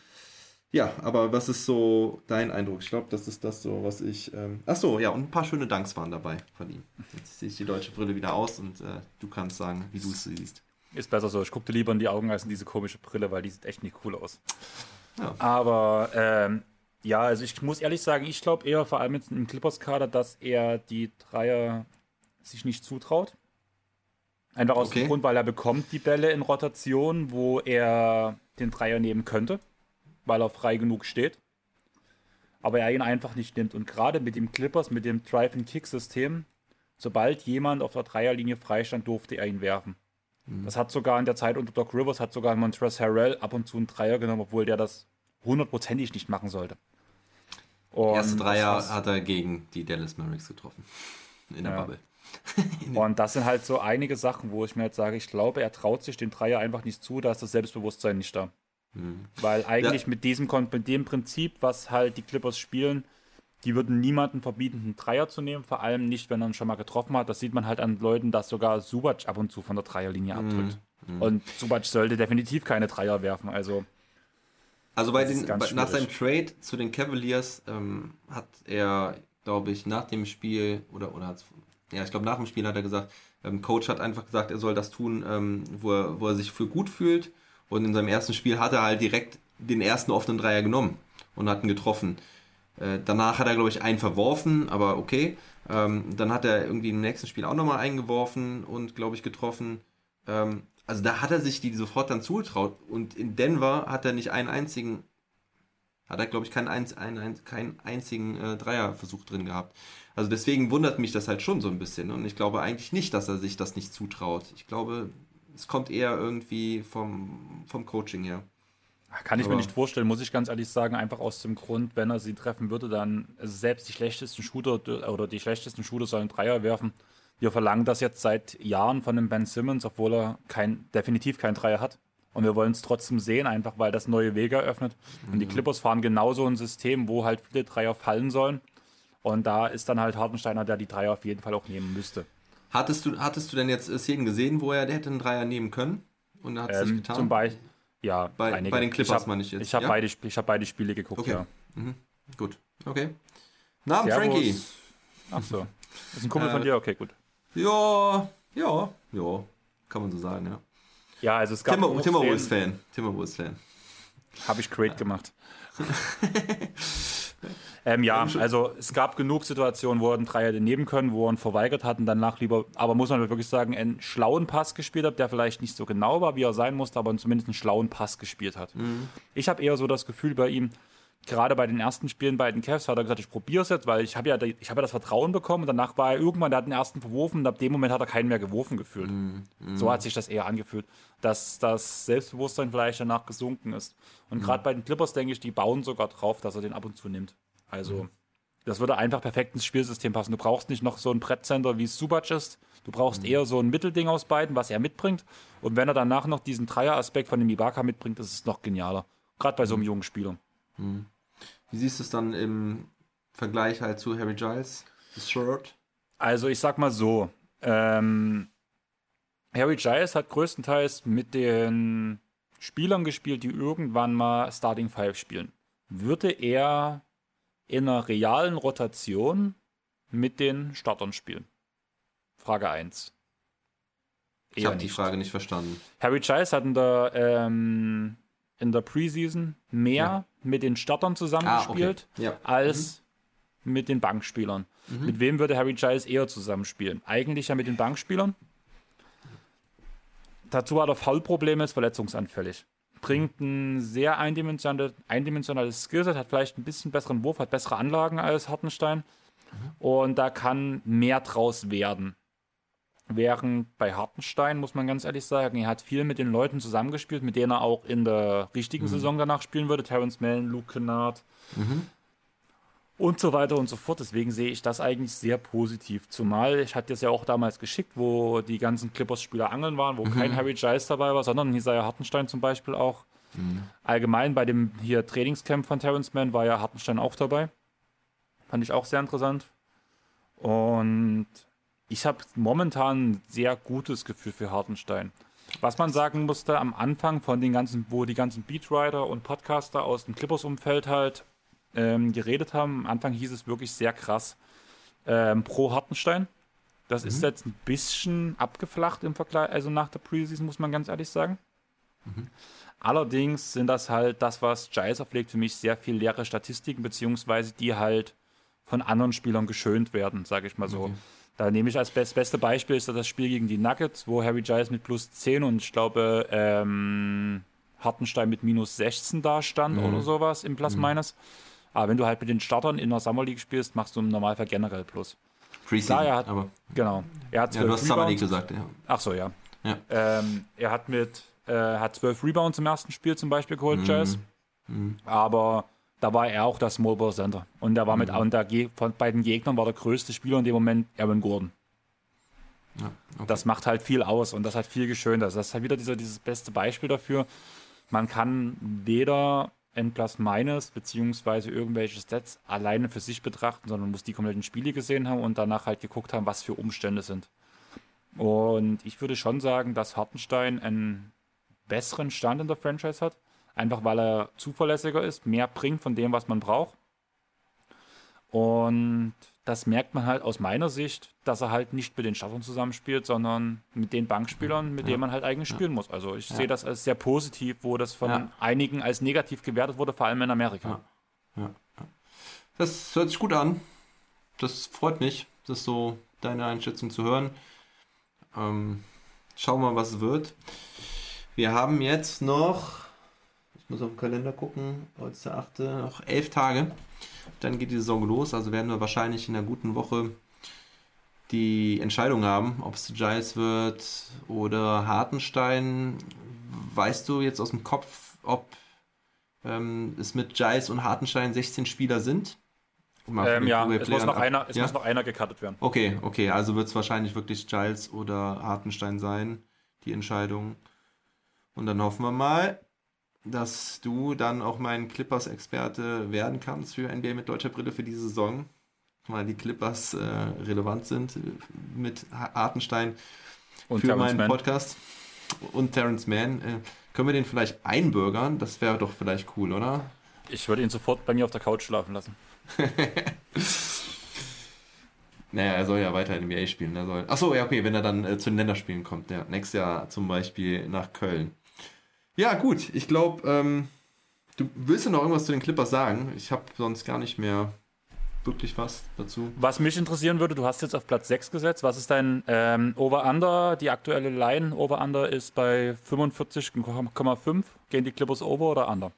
Speaker 2: Ja, aber was ist so dein Eindruck? Ich glaube, das ist das so, was ich. Ähm, ach so, ja, und ein paar schöne Danks waren dabei von ihm. Jetzt sehe ich die deutsche Brille wieder aus und äh, du kannst sagen, wie du es siehst.
Speaker 1: Ist besser so. Ich gucke dir lieber in die Augen als in diese komische Brille, weil die sieht echt nicht cool aus. Ja. Aber ähm, ja, also ich muss ehrlich sagen, ich glaube eher vor allem jetzt im Clippers-Kader, dass er die Dreier sich nicht zutraut. Einfach aus okay. dem Grund, weil er bekommt die Bälle in Rotation, wo er den Dreier nehmen könnte, weil er frei genug steht. Aber er ihn einfach nicht nimmt. Und gerade mit dem Clippers, mit dem Drive-and-Kick-System, sobald jemand auf der Dreierlinie freistand, durfte er ihn werfen. Mhm. Das hat sogar in der Zeit unter Doc Rivers hat sogar Montrezl Harrell ab und zu einen Dreier genommen, obwohl der das hundertprozentig nicht machen sollte.
Speaker 2: Und Erste Dreier hat er gegen die Dallas Mavericks getroffen. In der ja. Bubble. [laughs]
Speaker 1: Und das sind halt so einige Sachen, wo ich mir jetzt sage, ich glaube, er traut sich den Dreier einfach nicht zu, da ist das Selbstbewusstsein nicht da. Mhm. Weil eigentlich ja. mit diesem mit dem Prinzip, was halt die Clippers spielen, die würden niemanden verbieten, einen Dreier zu nehmen, vor allem nicht, wenn er ihn schon mal getroffen hat. Das sieht man halt an Leuten, dass sogar Subac ab und zu von der Dreierlinie mhm. abtritt. Mhm. Und Subac sollte definitiv keine Dreier werfen. Also,
Speaker 2: also bei den, bei, nach seinem Trade zu den Cavaliers ähm, hat er, glaube ich, nach dem Spiel oder oder ja, ich glaube nach dem Spiel hat er gesagt, ähm, Coach hat einfach gesagt, er soll das tun, ähm, wo, er, wo er sich für gut fühlt. Und in seinem ersten Spiel hat er halt direkt den ersten offenen Dreier genommen und hat ihn getroffen. Äh, danach hat er, glaube ich, einen verworfen, aber okay. Ähm, dann hat er irgendwie im nächsten Spiel auch nochmal eingeworfen und, glaube ich, getroffen. Ähm, also da hat er sich die sofort dann zugetraut. Und in Denver hat er nicht einen einzigen, hat er, glaube ich, keinen, ein, ein, keinen einzigen äh, Dreierversuch drin gehabt. Also deswegen wundert mich das halt schon so ein bisschen. Und ich glaube eigentlich nicht, dass er sich das nicht zutraut. Ich glaube, es kommt eher irgendwie vom, vom Coaching her.
Speaker 1: Kann ich Aber mir nicht vorstellen, muss ich ganz ehrlich sagen, einfach aus dem Grund, wenn er sie treffen würde, dann also selbst die schlechtesten Shooter oder die schlechtesten Shooter sollen Dreier werfen. Wir verlangen das jetzt seit Jahren von dem Ben Simmons, obwohl er kein, definitiv keinen Dreier hat. Und wir wollen es trotzdem sehen, einfach weil das neue Wege eröffnet. Mhm. Und die mhm. Clippers fahren genauso ein System, wo halt viele Dreier fallen sollen. Und da ist dann halt Hartensteiner, der die Dreier auf jeden Fall auch nehmen müsste.
Speaker 2: Hattest du, hattest du denn jetzt Szenen gesehen, wo er der hätte einen Dreier nehmen können?
Speaker 1: Und er hat es ähm, nicht getan? Zum Beispiel, ja,
Speaker 2: bei, einige. bei den Clippers meine ich jetzt.
Speaker 1: Ich habe
Speaker 2: ja?
Speaker 1: beide, hab beide Spiele geguckt,
Speaker 2: okay.
Speaker 1: ja.
Speaker 2: Mhm. Gut, okay. Namen Frankie.
Speaker 1: Ach so. Das ist ein Kumpel äh, von dir, okay, gut.
Speaker 2: Ja, ja, ja. Kann man so sagen, ja.
Speaker 1: Ja, also es gab.
Speaker 2: Timber, Timberwolves-Fan. Timberwolves-Fan.
Speaker 1: Habe ich great gemacht. [laughs] ähm, ja, also es gab genug Situationen, wo er einen Dreier nehmen können, wo er ihn verweigert hat und danach lieber, aber muss man wirklich sagen, einen schlauen Pass gespielt hat, der vielleicht nicht so genau war, wie er sein musste, aber zumindest einen schlauen Pass gespielt hat. Mhm. Ich habe eher so das Gefühl bei ihm, gerade bei den ersten Spielen bei den Cavs hat er gesagt, ich probiere es jetzt, weil ich habe ja, ich habe ja das Vertrauen bekommen und danach war er irgendwann, der hat den ersten verworfen und ab dem Moment hat er keinen mehr geworfen gefühlt. Mm, mm. So hat sich das eher angefühlt, dass das Selbstbewusstsein vielleicht danach gesunken ist. Und mm. gerade bei den Clippers denke ich, die bauen sogar drauf, dass er den ab und zu nimmt. Also mhm. das würde einfach perfekt ins Spielsystem passen. Du brauchst nicht noch so einen Brettcenter, wie es Subac ist. Du brauchst mhm. eher so ein Mittelding aus beiden, was er mitbringt. Und wenn er danach noch diesen Dreier-Aspekt von dem Ibaka mitbringt, ist es noch genialer. Gerade bei so einem mhm. jungen Spieler.
Speaker 2: Wie siehst du es dann im Vergleich halt zu Harry Giles, das Shirt?
Speaker 1: Also ich sag mal so, ähm, Harry Giles hat größtenteils mit den Spielern gespielt, die irgendwann mal Starting Five spielen. Würde er in einer realen Rotation mit den Startern spielen? Frage 1.
Speaker 2: Ich habe die Frage nicht verstanden.
Speaker 1: Harry Giles hat in der ähm, in der Preseason mehr ja. Mit den Startern zusammengespielt, ah, okay. ja. als mhm. mit den Bankspielern. Mhm. Mit wem würde Harry Giles eher zusammenspielen? Eigentlich ja mit den Bankspielern. Dazu hat er Foulprobleme, ist verletzungsanfällig. Bringt ein sehr eindimensionales, eindimensionales Skillset, hat vielleicht ein bisschen besseren Wurf, hat bessere Anlagen als Hartenstein. Mhm. Und da kann mehr draus werden. Während bei Hartenstein, muss man ganz ehrlich sagen, er hat viel mit den Leuten zusammengespielt, mit denen er auch in der richtigen mhm. Saison danach spielen würde. Terence Mann, Luke Kennard mhm. und so weiter und so fort. Deswegen sehe ich das eigentlich sehr positiv. Zumal ich hatte es ja auch damals geschickt, wo die ganzen Clippers-Spieler angeln waren, wo mhm. kein Harry Giles dabei war, sondern Isaiah Hartenstein zum Beispiel auch. Mhm. Allgemein bei dem hier Trainingscamp von Terence Mann war ja Hartenstein auch dabei. Fand ich auch sehr interessant. Und ich habe momentan ein sehr gutes Gefühl für Hartenstein. Was man sagen musste, am Anfang von den ganzen, wo die ganzen Beatwriter und Podcaster aus dem Clippers-Umfeld halt ähm, geredet haben, am Anfang hieß es wirklich sehr krass ähm, pro Hartenstein. Das mhm. ist jetzt ein bisschen abgeflacht im Vergleich, also nach der Preseason, muss man ganz ehrlich sagen. Mhm. Allerdings sind das halt das, was Giles auflegt, für mich sehr viel leere Statistiken, beziehungsweise die halt von anderen Spielern geschönt werden, sage ich mal so. Mhm. Da nehme ich als best, beste Beispiel ist das Spiel gegen die Nuggets, wo Harry Giles mit plus 10 und ich glaube ähm, Hartenstein mit minus 16 da stand mhm. oder sowas im Plus mhm. Minus. Aber wenn du halt mit den Startern in der Summer League spielst, machst du im Normalfall generell Plus.
Speaker 2: Preseason,
Speaker 1: hat, aber genau. Er hat
Speaker 2: ja, du hast Summer League gesagt, ja.
Speaker 1: Ach so, ja. ja. Ähm, er hat mit äh, hat zwölf Rebounds im ersten Spiel zum Beispiel geholt, mhm. Giles. Mhm. Aber da war er auch das Small Ball Center. Und der war mhm. mit und der, von beiden Gegnern war der größte Spieler in dem Moment Aaron Gordon. Ja, okay. Das macht halt viel aus und das hat viel geschönt. Also das ist halt wieder dieser, dieses beste Beispiel dafür. Man kann weder N plus minus beziehungsweise irgendwelche Stats alleine für sich betrachten, sondern muss die kompletten Spiele gesehen haben und danach halt geguckt haben, was für Umstände sind. Und ich würde schon sagen, dass Hartenstein einen besseren Stand in der Franchise hat. Einfach weil er zuverlässiger ist, mehr bringt von dem, was man braucht. Und das merkt man halt aus meiner Sicht, dass er halt nicht mit den Startern zusammenspielt, sondern mit den Bankspielern, mit ja. denen man halt eigentlich spielen muss. Also ich ja. sehe das als sehr positiv, wo das von ja. einigen als negativ gewertet wurde, vor allem in Amerika.
Speaker 2: Das hört sich gut an. Das freut mich, das so deine Einschätzung zu hören. Ähm, schauen wir mal, was es wird. Wir haben jetzt noch, ich muss auf den Kalender gucken, heute ist der 8. noch elf Tage. Dann geht die Saison los, also werden wir wahrscheinlich in einer guten Woche die Entscheidung haben, ob es Giles wird oder Hartenstein. Weißt du jetzt aus dem Kopf, ob ähm, es mit Giles und Hartenstein 16 Spieler sind?
Speaker 1: Ähm, ja, es, muss noch, einer, es ja? muss noch einer gecuttet werden.
Speaker 2: Okay, okay, also wird es wahrscheinlich wirklich Giles oder Hartenstein sein, die Entscheidung. Und dann hoffen wir mal, dass du dann auch mein Clippers-Experte werden kannst für NBA mit deutscher Brille für diese Saison, weil die Clippers äh, relevant sind mit Hartenstein und für Terrence meinen Mann. Podcast und Terrence Mann. Äh, können wir den vielleicht einbürgern? Das wäre doch vielleicht cool, oder?
Speaker 1: Ich würde ihn sofort bei mir auf der Couch schlafen lassen. [laughs]
Speaker 2: naja, er soll ja weiter in NBA spielen. Er soll... Achso, ja, okay, wenn er dann äh, zu den Länderspielen kommt. Ja, nächstes Jahr zum Beispiel nach Köln. Ja, gut. Ich glaube, ähm, du willst ja noch irgendwas zu den Clippers sagen. Ich habe sonst gar nicht mehr wirklich was dazu.
Speaker 1: Was mich interessieren würde, du hast jetzt auf Platz 6 gesetzt. Was ist dein ähm, Over-Under? Die aktuelle Line Over-Under ist bei 45,5. Gehen die Clippers over oder under?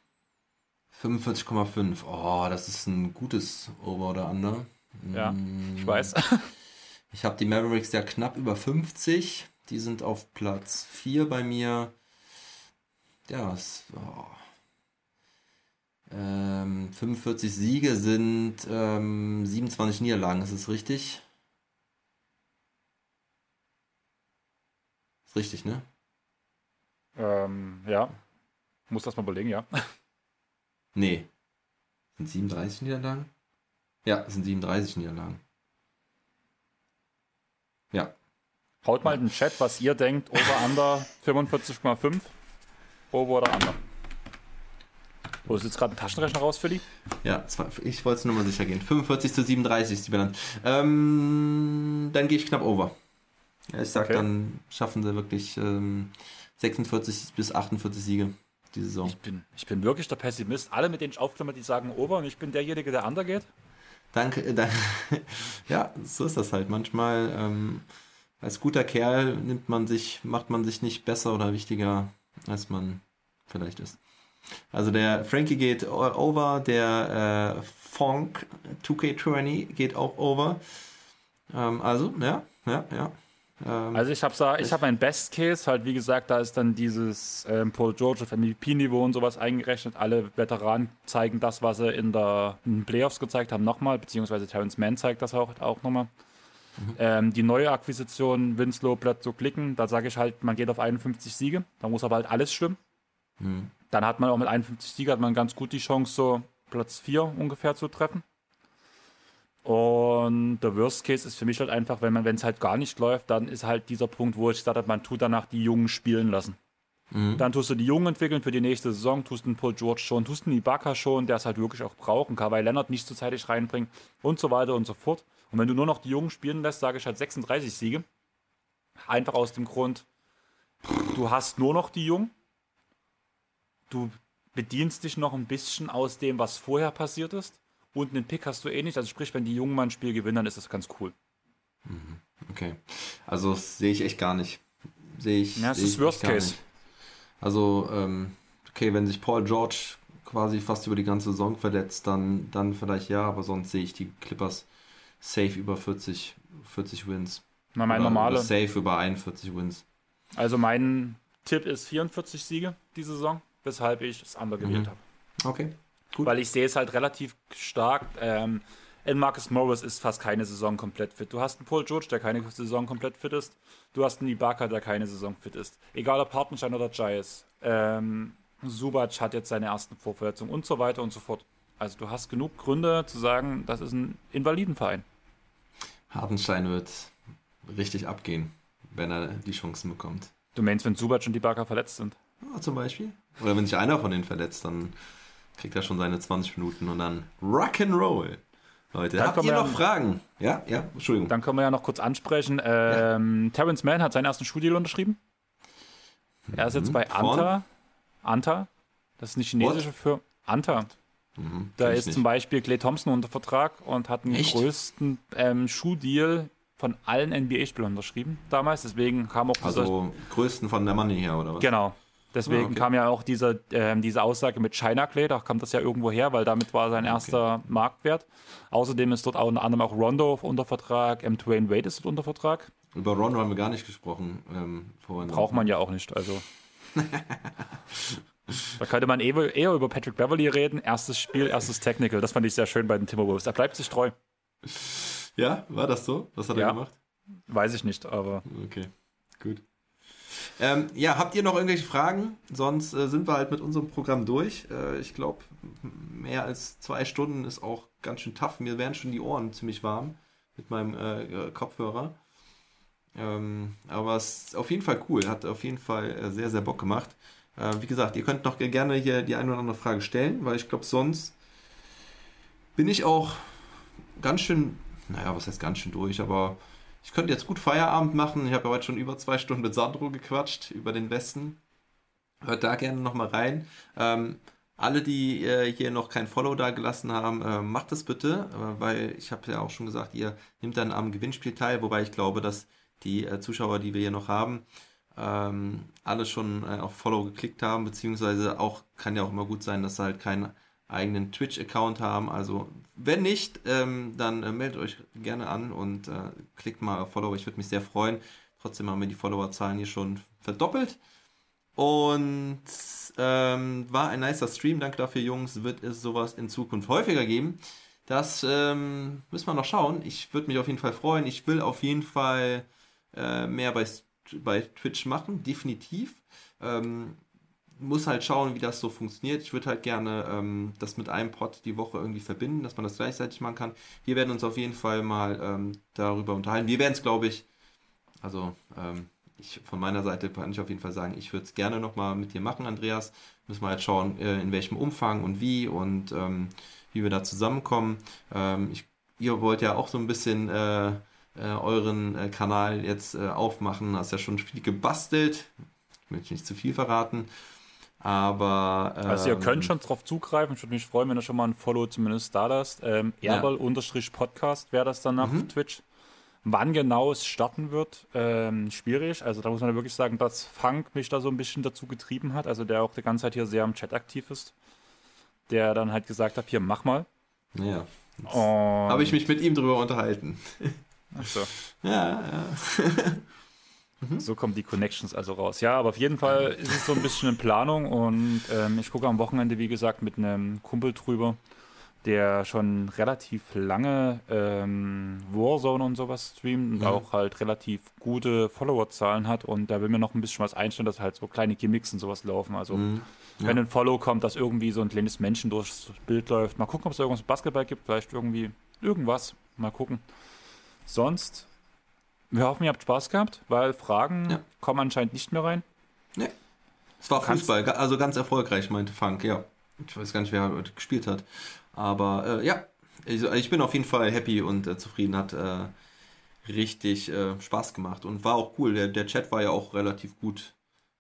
Speaker 2: 45,5. Oh, das ist ein gutes Over oder Under.
Speaker 1: Ja, ich weiß.
Speaker 2: Ich habe die Mavericks ja knapp über 50. Die sind auf Platz 4 bei mir. Ja, es, oh. ähm, 45 Siege sind ähm, 27 Niederlagen, ist es richtig? Ist richtig, ne?
Speaker 1: Ähm, ja. Muss das mal überlegen, ja. [laughs]
Speaker 2: Nee. Sind 37 Niederlagen? Ja, sind 37 Niederlagen. Ja.
Speaker 1: Haut mal in den Chat, was ihr denkt. Over Under 45,5. Over oder Under? Holst du jetzt gerade einen Taschenrechner raus, Philly?
Speaker 2: Ja, ich wollte es nur mal sicher gehen. 45 zu 37 ist die Bilanz. Ähm, dann gehe ich knapp over. Ja, ich sag, okay. dann schaffen sie wirklich ähm, 46 bis 48 Siege die Saison.
Speaker 1: Ich bin, ich bin wirklich der Pessimist. Alle, mit denen ich aufklammer, die sagen over und ich bin derjenige, der under geht.
Speaker 2: Danke, äh, danke. [laughs] ja, so ist das halt. Manchmal ähm, als guter Kerl nimmt man sich, macht man sich nicht besser oder wichtiger als man vielleicht ist. Also der Frankie geht over, der äh, Funk 2K20 geht auch over. Ähm, also, ja, ja, ja.
Speaker 1: Ähm, also ich habe ich hab mein Best Case, halt wie gesagt, da ist dann dieses ähm, Paul George auf MVP-Niveau und sowas eingerechnet. Alle Veteranen zeigen das, was sie in, der, in den Playoffs gezeigt haben, nochmal, beziehungsweise Terrence Mann zeigt das auch, auch nochmal. Mhm. Ähm, die neue Akquisition Winslow Bledsoe klicken, da sage ich halt, man geht auf 51 Siege, da muss aber halt alles stimmen. Mhm. Dann hat man auch mit 51 Siegen hat man ganz gut die Chance, so Platz 4 ungefähr zu treffen. Und der Worst Case ist für mich halt einfach, wenn man, wenn es halt gar nicht läuft, dann ist halt dieser Punkt, wo ich gesagt habe, man tut danach die Jungen spielen lassen. Mhm. Dann tust du die Jungen entwickeln für die nächste Saison, tust den Paul George schon, tust den Ibaka schon, der es halt wirklich auch braucht, und Kawhi Leonard nicht zu zeitig reinbringen und so weiter und so fort. Und wenn du nur noch die Jungen spielen lässt, sage ich halt 36 Siege. Einfach aus dem Grund, du hast nur noch die Jungen. Du bedienst dich noch ein bisschen aus dem, was vorher passiert ist. Und einen Pick hast du eh nicht. Also sprich, wenn die Jungen mal ein Spiel gewinnen, dann ist das ganz cool.
Speaker 2: Mhm. Okay. Also sehe ich echt gar nicht. Sehe ich.
Speaker 1: Ja, es ist Worst Case. Nicht.
Speaker 2: Also, ähm, okay, wenn sich Paul George quasi fast über die ganze Saison verletzt, dann, dann vielleicht ja, aber sonst sehe ich die Clippers safe über 40, 40 Wins.
Speaker 1: Na, mein normale.
Speaker 2: Safe über 41 Wins.
Speaker 1: Also mein Tipp ist 44 Siege diese Saison, weshalb ich das andere gewählt mhm. habe.
Speaker 2: Okay.
Speaker 1: Gut. Weil ich sehe es halt relativ stark. Ähm, ein Marcus Morris ist fast keine Saison komplett fit. Du hast einen Paul George, der keine Saison komplett fit ist. Du hast einen Ibaka, der keine Saison fit ist. Egal ob Hartenstein oder Giles. Ähm, Subac hat jetzt seine ersten Vorverletzungen und so weiter und so fort. Also du hast genug Gründe zu sagen, das ist ein Invalidenverein.
Speaker 2: Hartenstein wird richtig abgehen, wenn er die Chancen bekommt.
Speaker 1: Du meinst, wenn Subac und Ibaka verletzt sind?
Speaker 2: Ja, zum Beispiel. Oder wenn sich einer von denen verletzt, dann kriegt er schon seine 20 Minuten und dann Rock'n'Roll. Leute, dann habt ihr noch ja, Fragen? Ja, ja, Entschuldigung.
Speaker 1: Dann können wir ja noch kurz ansprechen. Ähm, ja. Terrence Mann hat seinen ersten Studiel unterschrieben. Er ist jetzt mhm. bei Anta. Anta. Das ist eine chinesische Firma. Anta. Mhm, da ist zum Beispiel Clay Thompson unter Vertrag und hat den Echt? größten ähm, Schuhdeal von allen NBA-Spielern unterschrieben damals. Deswegen kam auch
Speaker 2: Also größten von der Money her, oder was?
Speaker 1: Genau. Deswegen ah, okay. kam ja auch diese, äh, diese Aussage mit China Clay, da kam das ja irgendwo her, weil damit war sein erster okay. Marktwert. Außerdem ist dort auch unter anderem auch Rondo unter Vertrag, M. Dwayne Wade ist dort unter Vertrag.
Speaker 2: Über Rondo haben wir gar nicht gesprochen ähm,
Speaker 1: vorhin. Braucht man ja auch nicht, also. [laughs] da könnte man eher über Patrick Beverly reden. Erstes Spiel, erstes Technical. Das fand ich sehr schön bei den Timberwolves. Er bleibt sich treu.
Speaker 2: Ja, war das so? Was hat ja. er gemacht?
Speaker 1: Weiß ich nicht, aber.
Speaker 2: Okay, gut. Ähm, ja, habt ihr noch irgendwelche Fragen? Sonst äh, sind wir halt mit unserem Programm durch. Äh, ich glaube, mehr als zwei Stunden ist auch ganz schön tough. Mir werden schon die Ohren ziemlich warm mit meinem äh, Kopfhörer. Ähm, aber es ist auf jeden Fall cool. Hat auf jeden Fall äh, sehr, sehr Bock gemacht. Äh, wie gesagt, ihr könnt noch gerne hier die eine oder andere Frage stellen, weil ich glaube, sonst bin ich auch ganz schön, naja, was heißt ganz schön durch, aber ich könnte jetzt gut Feierabend machen. Ich habe ja heute schon über zwei Stunden mit Sandro gequatscht über den Westen. Hört da gerne nochmal rein. Ähm, alle, die äh, hier noch kein Follow da gelassen haben, äh, macht das bitte, äh, weil ich habe ja auch schon gesagt, ihr nehmt dann am Gewinnspiel teil, wobei ich glaube, dass die äh, Zuschauer, die wir hier noch haben, ähm, alle schon äh, auf Follow geklickt haben, beziehungsweise auch kann ja auch immer gut sein, dass sie halt keinen eigenen Twitch-Account haben. Also wenn nicht, ähm, dann äh, meldet euch gerne an und äh, klickt mal auf Follow. Ich würde mich sehr freuen. Trotzdem haben wir die Followerzahlen hier schon verdoppelt. Und ähm, war ein nicer Stream. Danke dafür, Jungs. Wird es sowas in Zukunft häufiger geben? Das ähm, müssen wir noch schauen. Ich würde mich auf jeden Fall freuen. Ich will auf jeden Fall äh, mehr bei, bei Twitch machen, definitiv. Ähm, muss halt schauen, wie das so funktioniert. Ich würde halt gerne ähm, das mit einem Pod die Woche irgendwie verbinden, dass man das gleichzeitig machen kann. Wir werden uns auf jeden Fall mal ähm, darüber unterhalten. Wir werden es, glaube ich, also ähm, ich, von meiner Seite kann ich auf jeden Fall sagen, ich würde es gerne nochmal mit dir machen, Andreas. Müssen wir halt schauen, äh, in welchem Umfang und wie und ähm, wie wir da zusammenkommen. Ähm, ich, ihr wollt ja auch so ein bisschen äh, äh, euren äh, Kanal jetzt äh, aufmachen. Hast ja schon viel gebastelt. Ich möchte nicht zu viel verraten. Aber.
Speaker 1: Ähm, also, ihr könnt ähm, schon drauf zugreifen. Ich würde mich freuen, wenn ihr schon mal ein Follow zumindest da lasst. Ähm, Erbel-Podcast wäre das dann auf mhm. Twitch. Wann genau es starten wird, ähm, schwierig. Also, da muss man wirklich sagen, dass Funk mich da so ein bisschen dazu getrieben hat. Also, der auch die ganze Zeit hier sehr am Chat aktiv ist. Der dann halt gesagt hat: Hier, mach mal.
Speaker 2: Ja. Habe ich mich mit ihm drüber unterhalten. [laughs]
Speaker 1: Ach so.
Speaker 2: Ja, ja. [laughs]
Speaker 1: Mhm. So kommen die Connections also raus. Ja, aber auf jeden Fall ist es so ein bisschen in Planung und ähm, ich gucke am Wochenende, wie gesagt, mit einem Kumpel drüber, der schon relativ lange ähm, Warzone und sowas streamt und mhm. auch halt relativ gute Followerzahlen hat und da will mir noch ein bisschen was einstellen, dass halt so kleine Gimmicks und sowas laufen. Also mhm. ja. wenn ein Follow kommt, dass irgendwie so ein kleines Menschen durchs Bild läuft. Mal gucken, ob es irgendwas Basketball gibt, vielleicht irgendwie irgendwas. Mal gucken. Sonst wir hoffen, ihr habt Spaß gehabt, weil Fragen ja. kommen anscheinend nicht mehr rein.
Speaker 2: Nee. Es war Fußball, also ganz erfolgreich, meinte Funk, ja. Ich weiß gar nicht, wer heute gespielt hat. Aber äh, ja, also ich bin auf jeden Fall happy und äh, zufrieden. Hat äh, richtig äh, Spaß gemacht und war auch cool. Der, der Chat war ja auch relativ gut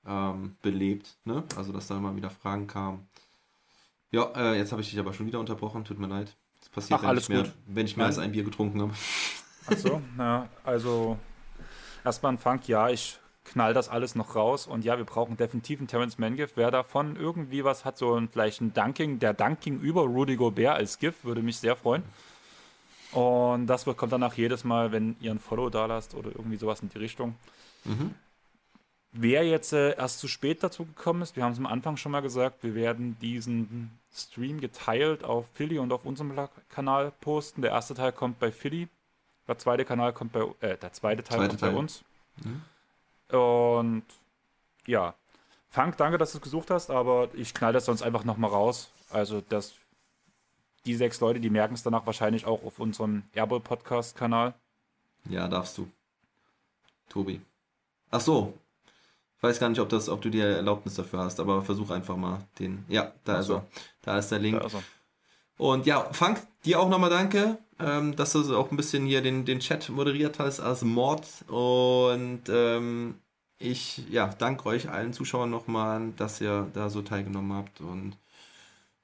Speaker 2: ähm, belebt, ne? Also, dass da immer wieder Fragen kamen. Ja, äh, jetzt habe ich dich aber schon wieder unterbrochen, tut mir leid. Das passiert,
Speaker 1: Ach, wenn,
Speaker 2: ich mehr, wenn ich mehr als ein Bier getrunken habe.
Speaker 1: Achso, ja, also erstmal ein Funk, ja, ich knall das alles noch raus und ja, wir brauchen definitiv einen Terence Mann-GIF. Wer davon irgendwie was hat, so ein, vielleicht ein Dunking, der Dunking über Rudy Gobert als GIF, würde mich sehr freuen. Und das kommt danach jedes Mal, wenn ihr ein Follow da lasst oder irgendwie sowas in die Richtung. Mhm. wer jetzt äh, erst zu spät dazu gekommen ist, wir haben es am Anfang schon mal gesagt, wir werden diesen Stream geteilt auf Philly und auf unserem Kanal posten. Der erste Teil kommt bei Philly, der zweite Kanal kommt bei äh, der zweite Teil
Speaker 2: Zweite
Speaker 1: kommt
Speaker 2: Teil.
Speaker 1: bei uns.
Speaker 2: Mhm.
Speaker 1: Und ja, Frank, danke, dass du es gesucht hast, aber ich knall das sonst einfach nochmal raus. Also, dass die sechs Leute, die merken es danach wahrscheinlich auch auf unserem Airball-Podcast-Kanal.
Speaker 2: Ja, darfst du. Tobi. Ach so. Ich weiß gar nicht, ob, das, ob du die Erlaubnis dafür hast, aber versuch einfach mal den. Ja, da
Speaker 1: Ach
Speaker 2: ist
Speaker 1: so.
Speaker 2: er. Da ist der Link.
Speaker 1: Also,
Speaker 2: Und ja, Frank, dir auch nochmal danke, ähm, dass du so auch ein bisschen hier den, den Chat moderiert hast als Mord. Und ähm, ich ja, danke euch allen Zuschauern nochmal, dass ihr da so teilgenommen habt. Und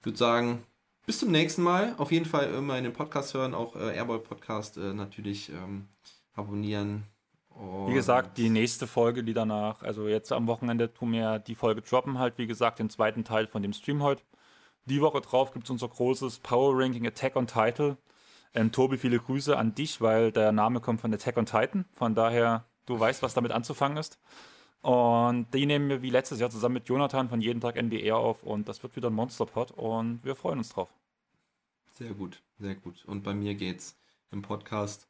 Speaker 2: würde sagen, bis zum nächsten Mal. Auf jeden Fall immer in den Podcast hören, auch äh, Airball Podcast äh, natürlich ähm, abonnieren. Und
Speaker 1: wie gesagt, die nächste Folge, die danach, also jetzt am Wochenende tun wir die Folge droppen, halt, wie gesagt, den zweiten Teil von dem Stream heute. Die Woche drauf gibt es unser großes Power Ranking Attack on Title. Ähm, Tobi, viele Grüße an dich, weil der Name kommt von Attack on Titan. Von daher, du weißt, was damit anzufangen ist. Und die nehmen wir wie letztes Jahr zusammen mit Jonathan von Jeden Tag NBA auf und das wird wieder ein Monsterpod und wir freuen uns drauf.
Speaker 2: Sehr gut, sehr gut. Und bei mir geht's im Podcast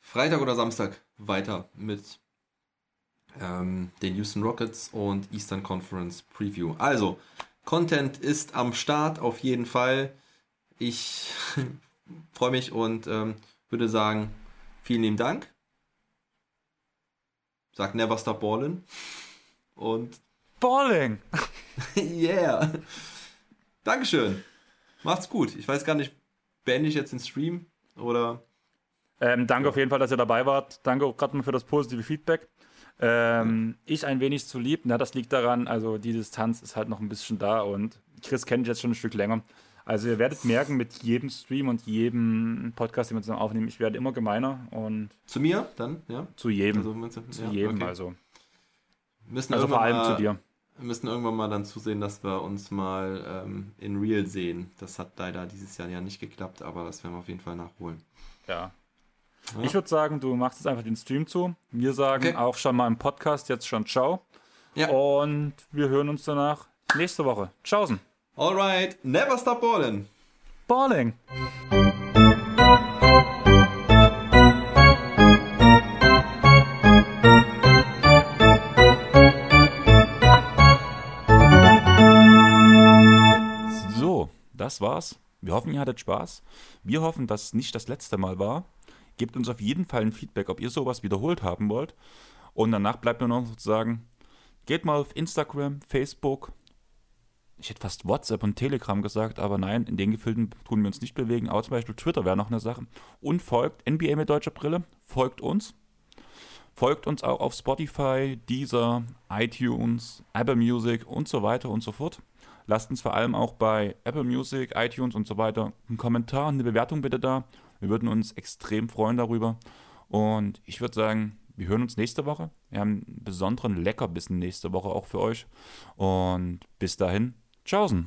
Speaker 2: Freitag oder Samstag weiter mit ähm, den Houston Rockets und Eastern Conference Preview. Also, Content ist am Start auf jeden Fall. Ich [laughs] freue mich und ähm, würde sagen, vielen lieben Dank. Sag never stop ballin'. Und
Speaker 1: Balling! [laughs]
Speaker 2: yeah. Dankeschön. Macht's gut. Ich weiß gar nicht, beende ich jetzt den Stream oder.
Speaker 1: Ähm, danke auf jeden Fall, dass ihr dabei wart. Danke auch gerade mal für das positive Feedback. Ähm, ich ein wenig zu lieb. Na, das liegt daran, also die Distanz ist halt noch ein bisschen da und Chris kennt ich jetzt schon ein Stück länger. Also ihr werdet merken, mit jedem Stream und jedem Podcast, den wir zusammen aufnehmen, ich werde immer gemeiner und
Speaker 2: Zu mir dann, ja?
Speaker 1: zu jedem.
Speaker 2: Also, du-
Speaker 1: zu
Speaker 2: ja,
Speaker 1: jedem,
Speaker 2: okay.
Speaker 1: also.
Speaker 2: Müssen
Speaker 1: Also vor allem
Speaker 2: mal,
Speaker 1: zu dir.
Speaker 2: Wir müssen irgendwann mal dann zusehen, dass wir uns mal ähm, in Real sehen. Das hat leider dieses Jahr ja nicht geklappt, aber das werden wir auf jeden Fall nachholen.
Speaker 1: Ja.
Speaker 2: Ja.
Speaker 1: Ich würde sagen, du machst jetzt einfach den Stream zu. Wir sagen
Speaker 2: Okay.
Speaker 1: auch schon mal im Podcast jetzt schon Ciao.
Speaker 2: Ja.
Speaker 1: Und wir hören uns danach nächste Woche. Tschaußen.
Speaker 2: Alright, never stop ballin'.
Speaker 1: Balling. So, das war's. Wir hoffen, ihr hattet Spaß. Wir hoffen, dass es nicht das letzte Mal war. Gebt uns auf jeden Fall ein Feedback, ob ihr sowas wiederholt haben wollt. Und danach bleibt nur noch zu sagen, geht mal auf Instagram, Facebook, ich hätte fast WhatsApp und Telegram gesagt, aber nein, in den Gefilden tun wir uns nicht bewegen. Aber zum Beispiel Twitter wäre noch eine Sache. Und folgt NBA mit deutscher Brille, folgt uns. Folgt uns auch auf Spotify, Deezer, iTunes, Apple Music und so weiter und so fort. Lasst uns vor allem auch bei Apple Music, iTunes und so weiter einen Kommentar, eine Bewertung bitte da. Wir würden uns extrem freuen darüber. Und ich würde sagen, wir hören uns nächste Woche. Wir haben einen besonderen Leckerbissen nächste Woche auch für euch. Und bis dahin, tschaußen.